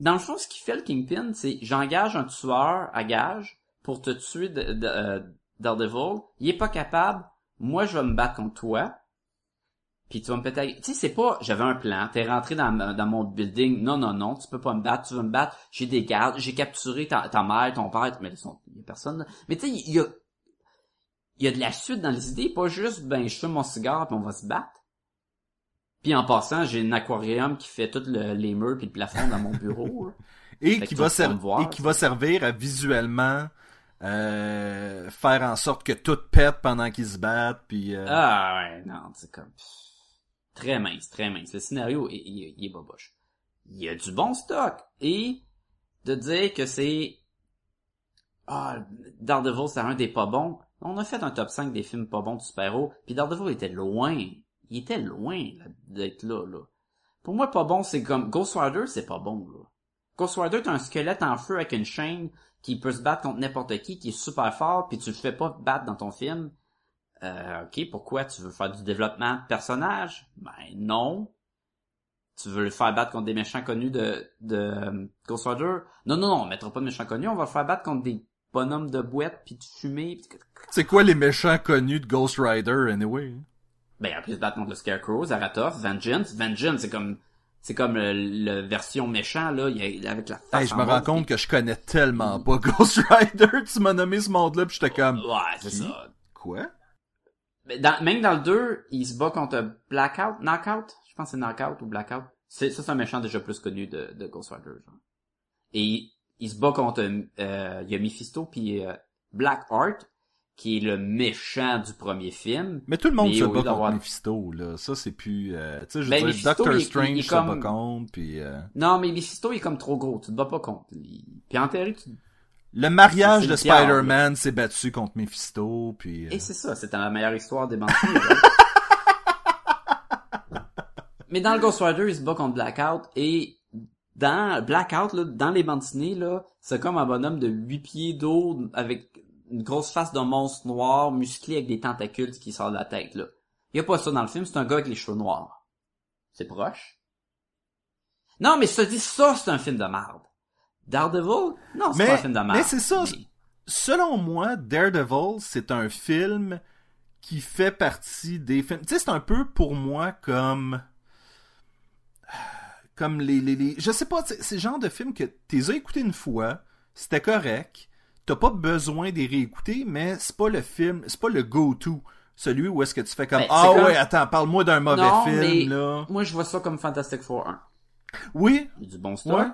Dans le fond, ce qui fait le Kingpin, c'est j'engage un tueur à gage pour te tuer de, de, euh, Daredevil, il est pas capable, moi je vais me battre contre toi. Puis tu vas me péter. Tu sais, c'est pas, j'avais un plan, t'es rentré dans, mon building, non, non, non, tu peux pas me battre, tu veux me battre, j'ai des gardes, j'ai capturé ta, ta mère, ton père, mais ils sont, il y a personne là. Mais tu sais, il y a, il y a de la suite dans les idées, pas juste, ben, je fume mon cigare puis on va se battre. Puis en passant, j'ai un aquarium qui fait tous les murs puis le plafond dans mon bureau. et qui va tu vas ser- me voir, et qui va servir à visuellement euh, faire en sorte que tout pète pendant qu'ils se battent puis euh, Ah ouais, non, c'est comme très mince, très mince. Le scénario, il, il- il est boboche. Il y a du bon stock et de dire que c'est ah Daredevil c'est un des pas bons. On a fait un top 5 des films pas bons de super-héros, puis Daredevil était loin. Il était loin d'être là là. Pour moi pas bon, c'est comme Ghost Rider, c'est pas bon là. Ghost Rider, un squelette en feu avec une chaîne qui peut se battre contre n'importe qui, qui est super fort, puis tu le fais pas battre dans ton film. Euh, ok, pourquoi tu veux faire du développement de personnage? Ben non. Tu veux le faire battre contre des méchants connus de, de euh, Ghost Rider? Non, non, non, on mettra pas de méchants connus, on va le faire battre contre des bonhommes de boîte puis de fumée. pis- c'est quoi les méchants connus de Ghost Rider anyway? Ben, en plus se battre contre le Scarecrow, Zaratoff, Vengeance. Vengeance, c'est comme, c'est comme le, le version méchant, là, il y a, avec la face Hey, je me rends compte que je connais tellement pas Ghost Rider, tu m'as nommé ce monde-là puis j'étais comme Ouais, c'est ça. quoi? Mais dans, même dans le 2, il se bat contre Blackout, Knockout? Je pense que c'est Knockout ou Blackout. C'est, ça, c'est un méchant déjà plus connu de, de Ghost Rider, genre. Et il se bat contre, euh, il y a Mephisto puis euh, Black Art, qui est le méchant du premier film. Mais tout le monde se bat contre Mephisto, là. Ça, c'est plus... euh, tu sais, je veux Ben, dire, Doctor il- Strange il se bat comme- contre, puis... euh, Non, mais Mephisto il est comme trop gros, tu te bats pas contre. Puis en théorie, tu... Le mariage de. Spider-Man s'est battu contre Mephisto, puis... euh, Et c'est ça, c'était la meilleure histoire des bandes? Mais dans le Ghost Rider, il se bat contre Blackout et dans Blackout, là, dans les bandes dessinées, là, c'est comme un bonhomme de 8 pieds d'eau avec une grosse face de monstre noir, musclé avec des tentacules qui sortent de la tête, là. Il y a pas ça dans le film, c'est un gars avec les cheveux noirs. C'est proche? Non, mais ça dit ça, c'est un film de merde. Daredevil? Non, c'est pas un film de merde. mais c'est ça, Mais- Selon moi, Daredevil, c'est un film qui fait partie des films... Tu sais, c'est un peu pour moi comme... Comme les... les, les... Je sais pas, c'est c'est le genre de film que t'es as écouté une fois, c'était correct, t'as pas besoin d'y réécouter, mais c'est pas le film, c'est pas le go-to. Celui où est-ce que tu fais comme Ben, Ah comme- ouais, attends, parle-moi d'un mauvais Non, film, mais- là. Moi, je vois ça comme Fantastic Four 1. Oui, Il y a du bon stock. Ouais.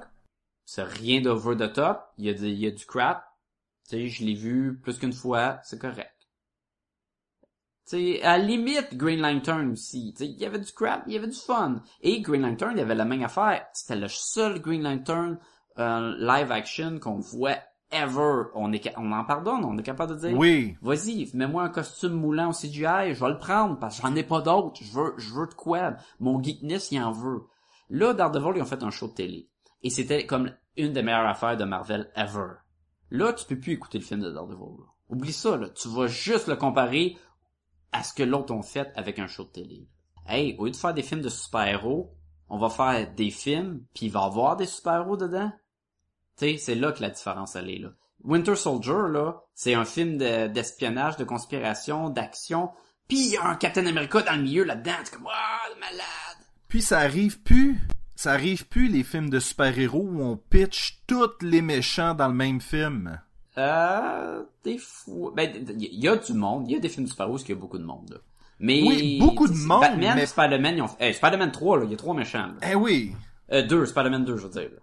C'est rien d'over the top. Il y a, du- il y a du crap. Tu sais, je l'ai vu plus qu'une fois. C'est correct. Tu sais, à la limite, Green Lantern aussi. Tu sais, il y avait du crap, il y avait du fun. Et Green Lantern, il y avait la même affaire. C'était le seul Green Lantern euh, live action qu'on voit ever. On est, on en pardonne, on est capable de dire. oui. Vas-y, mets-moi un costume moulant au CGI, je vais le prendre parce que j'en ai pas d'autres. Je veux, je veux de quoi? Mon geekness, il en veut. Là, Daredevil, ils ont fait un show de télé. Et c'était comme une des meilleures affaires de Marvel ever. Là, tu peux plus écouter le film de Daredevil. Oublie ça, là. Tu vas juste le comparer à ce que l'autre ont fait avec un show de télé. Hey, au lieu de faire des films de super-héros, on va faire des films, puis il va y avoir des super-héros dedans? Tu sais, c'est là que la différence elle est là. Winter Soldier là, c'est un film de- d'espionnage, de, conspiration, d'action, puis il y a un Captain America dans le milieu là-dedans, c'est comme waouh, le malade. Puis ça arrive plus. Ça arrive plus les films de super-héros où on pitch tous les méchants dans le même film. Euh, des fois, ben il y a du monde, il y a des films de super-héros où il y a beaucoup de monde là. Mais Oui, beaucoup de monde, Batman, mais- Spider-Man, ils ont hey, Spider-Man 3 là, il y a trois méchants là. Eh oui. Euh, deux, Spider-Man 2, je veux dire. Là.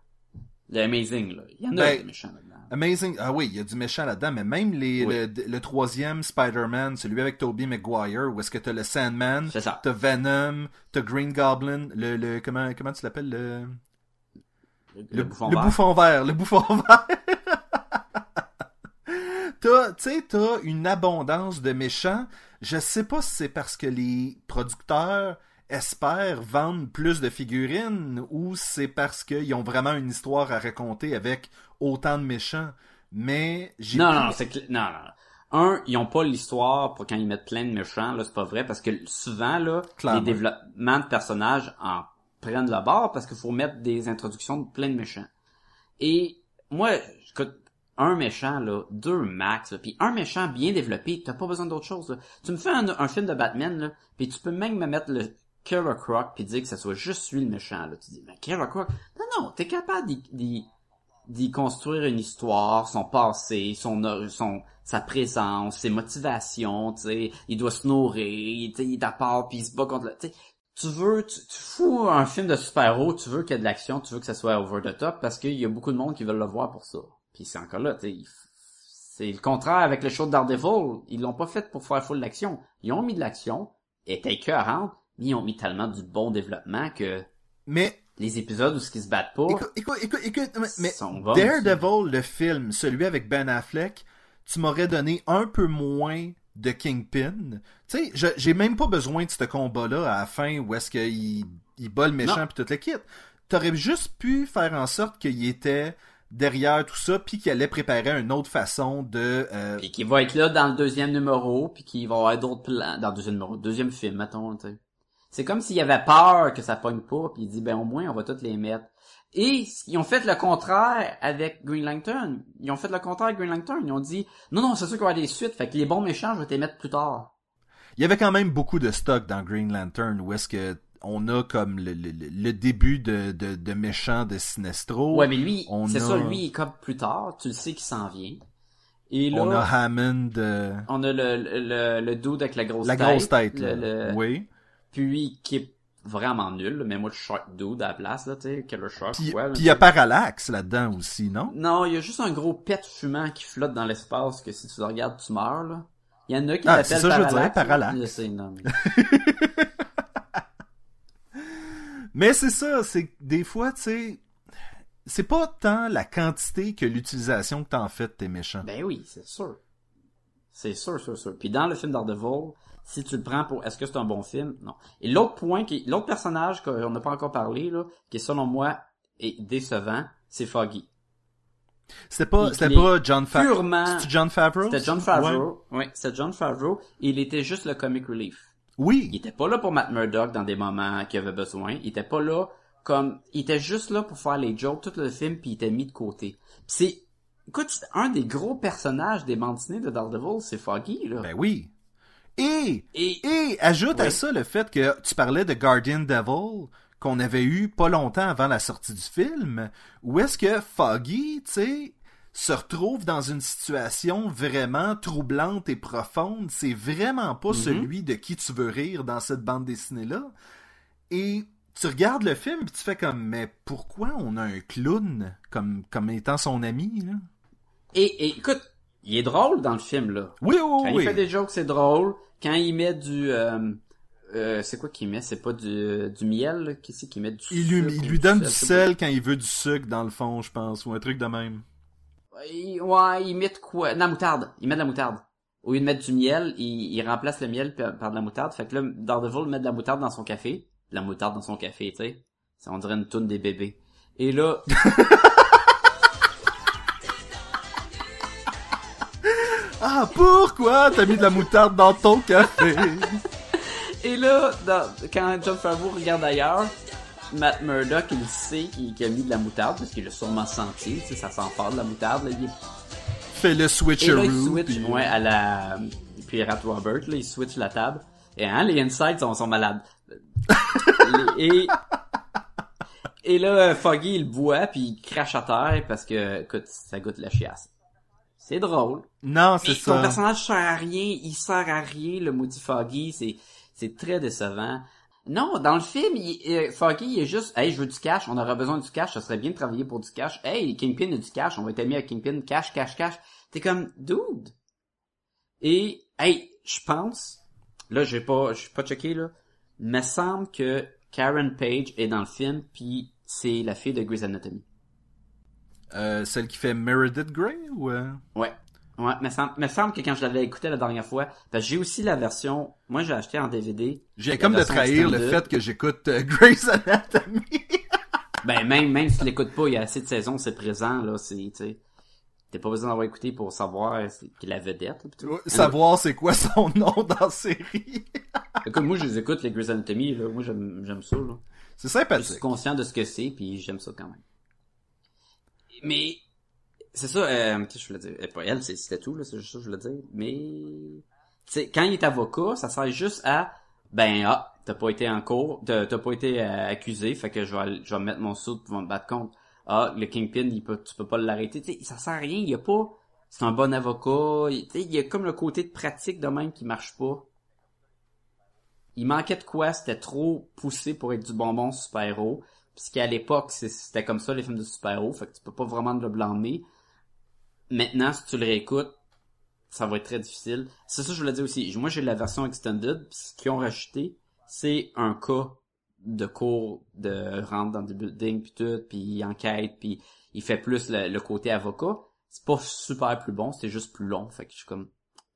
Le Amazing là, il y en a Ben, des méchants là-dedans. Amazing. Ah oui, il y a du méchant là-dedans, mais même les, Oui. le, le troisième Spider-Man, celui avec Tobey Maguire, où est-ce que t'as le Sandman, t'as Venom, t'as Green Goblin, le, le comment comment tu l'appelles le Le, bouffon le vert. bouffon vert, le bouffon vert. t'as, tu sais, t'as une abondance de méchants. Je sais pas si c'est parce que les producteurs espèrent vendre plus de figurines ou c'est parce qu'ils ont vraiment une histoire à raconter avec autant de méchants? Mais j'ai Non, non, c'est cl- non, non. Un, ils ont pas l'histoire pour quand ils mettent plein de méchants, là, c'est pas vrai, parce que souvent, là, Clairement. les développements de personnages en prennent le bord parce qu'il faut mettre des introductions de plein de méchants. Et moi, écoute, un méchant, là, deux max, là, puis un méchant bien développé, t'as pas besoin d'autre chose. là. Tu me fais un, un film de Batman, là, puis tu peux même me mettre le Killer Croc puis dire que ça soit juste lui le méchant. Là. Tu dis, mais Killer Croc, non, non, t'es capable d'y- construire une histoire, son passé, son, son sa présence, ses motivations, tu sais, il doit se nourrir, il, est à part puis il se bat contre le, tu tu veux, tu, tu fous un film de super-héros, tu veux qu'il y ait de l'action, tu veux que ça soit over the top parce qu'il y a beaucoup de monde qui veulent le voir pour ça. Puis c'est encore là, tu c'est le contraire avec le show de Daredevil, ils l'ont pas fait pour faire full d'action. Ils ont mis de l'action, était écœurante, ils ont mis tellement du bon développement que Mais les épisodes où ce qui se battent pas, écoute, écoute, écoute, écoute, mais- mais sont bons. Daredevil, le film, celui avec Ben Affleck, tu m'aurais donné un peu moins de Kingpin. Tu sais, j'ai même pas besoin de ce combat-là à la fin où est-ce qu'il il bat le méchant puis toute le kit. T'aurais juste pu faire en sorte qu'il était derrière tout ça puis qu'il allait préparer une autre façon de... euh, Puis qui va être là dans le deuxième numéro, puis qui va avoir d'autres plans dans le deuxième numéro, deuxième film, mettons, tu sais. C'est comme s'il y avait peur que ça pogne pas, puis il dit ben au moins on va toutes les mettre. Et ils ont fait le contraire avec Green Lantern. Ils ont fait le contraire avec Green Lantern. Ils ont dit non non c'est sûr qu'il va y avoir des suites, fait que les bons méchants je vais les mettre plus tard. Il y avait quand même beaucoup de stock dans Green Lantern où est-ce que on a comme le, le- le- début de, de, de méchant de Sinestro. Ouais mais lui c'est a- ça lui il comme plus tard, tu le sais qu'il s'en vient. Et là On a Hammond, euh, on a le le, le, le dude avec la grosse la tête. grosse tête. le- là. le- Oui. Puis qui est vraiment nul, mais moi, le Shark Dude à la place, là, tu sais, Killer Shark, Puis puis il y a Parallax là-dedans aussi, non? Non, il y a juste un gros pet fumant qui flotte dans l'espace que si tu le regardes, tu meurs, là. Il y en a qui Ah, l'appellent c'est ça, je Parallax. Parallax. Je sais, non, mais- c'est ça, c'est que des fois, tu sais, c'est pas tant la quantité que l'utilisation que t'en fais de tes méchants. Ben oui, c'est sûr. C'est sûr, sûr, sûr. Puis dans le film Daredevil, si tu le prends pour est-ce que c'est un bon film? Non. Et l'autre point, qui l'autre personnage qu'on n'a pas encore parlé, là, qui selon moi est décevant, c'est Foggy. C'était pas, Il- c'était il pas John Favreau. Purement... C'était John Favreau? C'était John Ouais. Favreau. Oui, c'était John Favreau. Il était juste le comic relief. Il Oui. était pas là pour Matt Murdock dans des moments qu'il avait besoin. Il était pas là comme, il était juste là pour faire les jokes tout le film puis il était mis de côté. Puis c'est, écoute, c'est un des gros personnages des bandes dessinées de Daredevil, c'est Foggy, là. Ben oui. Et, Et, et ajoute à ça le fait que tu parlais de Guardian Devil qu'on avait eu pas longtemps avant la sortie du film, où est-ce que Foggy, tu sais, se retrouve dans une situation vraiment troublante et profonde. C'est vraiment pas Mhm. celui de qui tu veux rire dans cette bande dessinée-là. Et tu regardes le film et tu fais comme, mais pourquoi on a un clown comme, comme étant son ami, là? et, et écoute, il est drôle dans le film, là. Oui, oui, Quand oui. il fait des jokes, c'est drôle. Quand il met du, euh, euh, c'est quoi qu'il met? C'est pas du, du miel, là? Qu'est-ce qu'il met? Du Il lui, sucre il lui donne du sel quand il veut du sucre, dans le fond, je pense, ou un truc de même. Il- ouais, il met de quoi? De la moutarde. Il met de la moutarde. Au lieu de mettre du miel, il, il remplace le miel par, par de la moutarde. Fait que là, Daredevil met de la moutarde dans son café. De la moutarde dans son café, tu sais. Ça, On dirait une toune des bébés. Et là, Ah, pourquoi t'as mis de la moutarde dans ton café? Et là, dans- quand John Favreau regarde ailleurs, Matt Murdock, il sait qu'il a mis de la moutarde, parce qu'il l'a sûrement senti, tu sais, ça sent fort de la moutarde, là, il Fais le Et là, il switcheroo. switch, puis- ouais, à la Pirate Robert, là, il switch la table. Et hein, les insides sont, sont malades. Et, et là, Foggy, il boit, puis il crache à terre, parce que, écoute, ça goûte la chiasse. C'est drôle. Non, c'est ça. personnage sert à rien, il sert à rien, le maudit Foggy, c'est, c'est très décevant. Non, dans le film, il, euh, Foggy il est juste, hey, je veux du cash, on aurait besoin du cash, ça serait bien de travailler pour du cash. Hey, Kingpin a du cash, on va être amis avec Kingpin, cash, cash, cash. T'es comme, dude. Et, hey, je pense, là, j'ai pas, j'ai pas checké, là, me semble que Karen Page est dans le film, puis c'est la fille de Grey's Anatomy. Euh, celle qui fait Meredith Grey ou... euh? Ouais. Ouais, me semble, me semble que quand je l'avais écouté la dernière fois, que j'ai aussi la version, moi j'ai acheté en DVD. J'ai comme de trahir le fait que j'écoute euh, Grey's Anatomy. Ben même, même si tu l'écoutes pas, il y a assez de saisons, c'est présent, là, c'est, tu. T'as pas besoin d'avoir écouté pour savoir c'est- qui est la vedette, tout. Savoir c'est quoi son nom dans la série. Écoute, moi je les écoute, les Grey's Anatomy, là, moi j'aime, j'aime ça, là. C'est Je suis sympathique. conscient de ce que c'est, puis j'aime ça quand même. Mais, c'est ça, euh, je voulais dire? Euh, Pas elle, c'était tout, là, c'est juste ça je voulais dire. Mais, tu quand il est avocat, ça sert juste à, ben, ah, t'as pas été en cours, t'as pas été euh, accusé, fait que je vais, je vais mettre mon saut pour me battre contre. Ah, le Kingpin, il peut, tu peux pas l'arrêter. Tu sais, ça sert à rien, il y a pas, c'est un bon avocat, tu sais, il y a comme le côté de pratique de même qui marche pas. Il manquait de quoi, c'était trop poussé pour être du bonbon super-héros. Puisqu'à l'époque, c'est- c'était comme ça les films de super-héros, fait que tu peux pas vraiment le blâmer. Maintenant, si tu le réécoutes, ça va être très difficile. C'est ça que je voulais dire aussi. Moi, j'ai la version extended, pis ce qu'ils ont rajouté, c'est un cas de cours de rentre dans des buildings puis tout, puis il enquête, puis il fait plus le, le côté avocat. C'est pas super plus bon, c'est juste plus long. Fait que je suis comme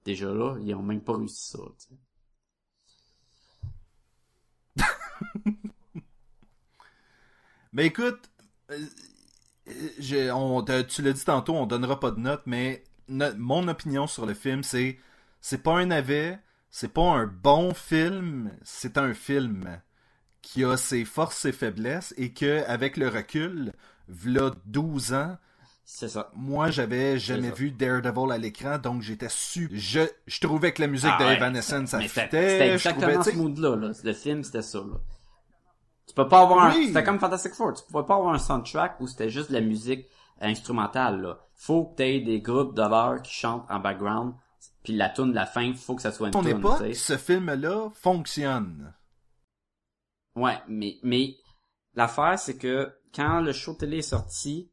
déjà là, ils ont même pas réussi ça. Mais écoute, euh, on, tu l'as dit tantôt, on donnera pas de notes, mais no- mon opinion sur le film, c'est c'est pas un navet, c'est pas un bon film, c'est un film qui a ses forces et faiblesses et que avec le recul, v'là 12 ans, C'est ça. moi j'avais jamais ça. vu Daredevil à l'écran, donc j'étais su je je trouvais que la musique Ah ouais, d'Evanescence ça Mais c'était fitait, c'était trouvais, exactement ce mood-là. Là. Le film, c'était ça. Là. Tu peux pas avoir un... C'était comme Fantastic Four. Tu pouvais pas avoir un soundtrack où c'était juste de la musique instrumentale. Là. Faut que t'aies des groupes d'horreur qui chantent en background. Puis la tune de la fin, faut que ça soit une ton tune. époque, ce film-là fonctionne. Ouais, mais, mais, l'affaire, c'est que, quand le show télé est sorti,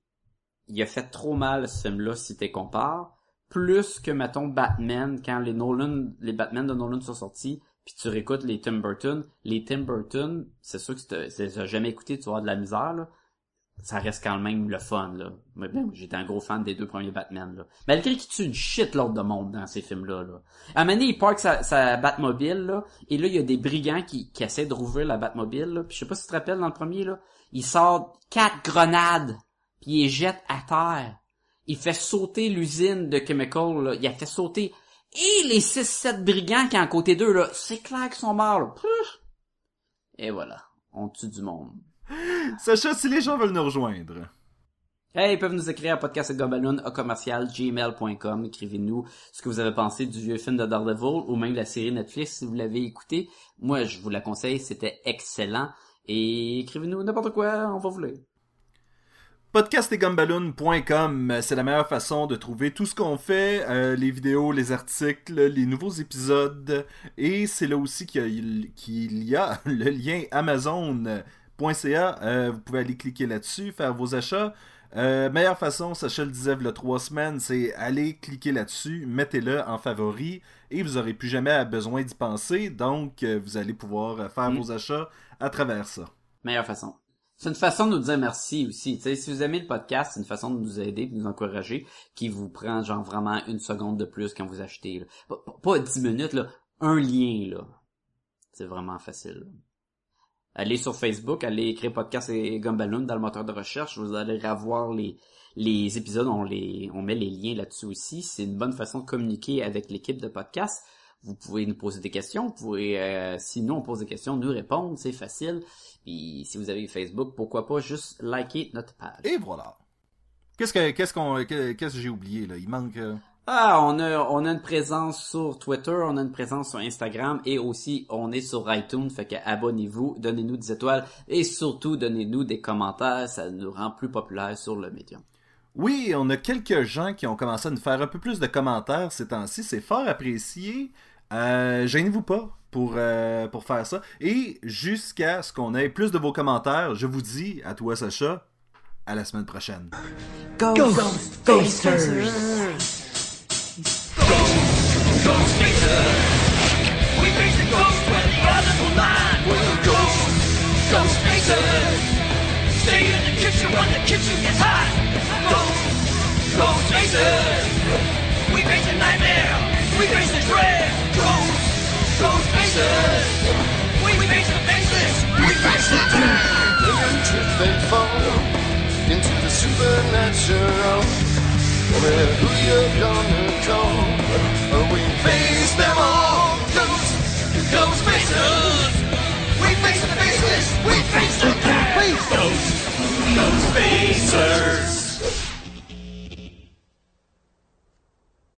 il a fait trop mal, ce film-là, si t'es compares. Plus que, mettons, Batman, quand les Nolan, les Batman de Nolan sont sortis, puis tu réécoutes les Tim Burton, les Tim Burton, c'est sûr que si si t'as jamais écouté, tu vas avoir de la misère, là. Ça reste quand même le fun, là. Mais j'étais un gros fan des deux premiers Batman, là. Malgré qu'il tue une shitload de monde dans ces films-là, là. À un moment donné, il parque sa, sa Batmobile, là, et là, il y a des brigands qui, qui essaient de rouvrir la Batmobile, là. Puis je sais pas si tu te rappelles, dans le premier, là, il sort quatre grenades, puis il les jette à terre. Il fait sauter l'usine de Chemical, là. Il a fait sauter et les 6-7 brigands qui sont à côté d'eux, là, c'est clair qu'ils sont morts, là. Et voilà. On tue du monde. Sacha, si les gens veulent nous rejoindre. Hey, ils peuvent nous écrire à podcastgobaloon à commercial gmail.com. Écrivez-nous ce que vous avez pensé du vieux film de Daredevil ou même de la série Netflix si vous l'avez écouté. Moi, je vous la conseille, c'était excellent. Et écrivez-nous n'importe quoi, on va vous lire. podcastetgumballoon.com, c'est la meilleure façon de trouver tout ce qu'on fait, euh, les vidéos, les articles, les nouveaux épisodes. Et c'est là aussi qu'il y a, qu'il y a le lien amazon.ca. Euh, vous pouvez aller cliquer là-dessus, faire vos achats. Euh, meilleure façon, Sacha le disait il y a trois semaines, c'est aller cliquer là-dessus, mettez-le en favori et vous n'aurez plus jamais besoin d'y penser. Donc, euh, vous allez pouvoir faire Mm. vos achats à travers ça. Meilleure façon. C'est une façon de nous dire merci aussi. Si vous aimez le podcast, c'est une façon de nous aider, de nous encourager, qui vous prend genre vraiment une seconde de plus quand vous achetez. Pas, 10 minutes. Un lien, là. C'est vraiment facile. Allez sur Facebook, allez écrire podcast et Gumballoon dans le moteur de recherche. Vous allez revoir les, les épisodes, on on met les liens là-dessus aussi. C'est une bonne façon de communiquer avec l'équipe de podcast. Vous pouvez nous poser des questions, vous pouvez, euh, si nous on pose des questions, nous répondre, c'est facile. Puis si vous avez Facebook, pourquoi pas juste liker notre page. Et voilà. Qu'est-ce que qu'est-ce qu'on que- qu'est-ce que j'ai oublié là? Il manque euh, Ah, on a, on a une présence sur Twitter, on a une présence sur Instagram et aussi on est sur iTunes, fait que abonnez-vous, donnez-nous des étoiles et surtout donnez-nous des commentaires, ça nous rend plus populaires sur le médium. Oui, on a quelques gens qui ont commencé à nous faire un peu plus de commentaires ces temps-ci. C'est fort apprécié. Euh, Gênez-vous pas pour, euh, pour faire ça. Et jusqu'à ce qu'on ait plus de vos commentaires, je vous dis, à toi Sacha, à la semaine prochaine. Ghost ghost faces. Stay in the kitchen when the kitchen gets hot. Ghosts, ghost faces. We face the nightmare. We face the dread. Ghosts, ghost faces. We face the faceless. We face the dead. into fate fall into the supernatural. Where who you gonna call? We Face them all. Ghosts, ghost faces. We face the faceless. We face the dead. Ghosts, ghost facers.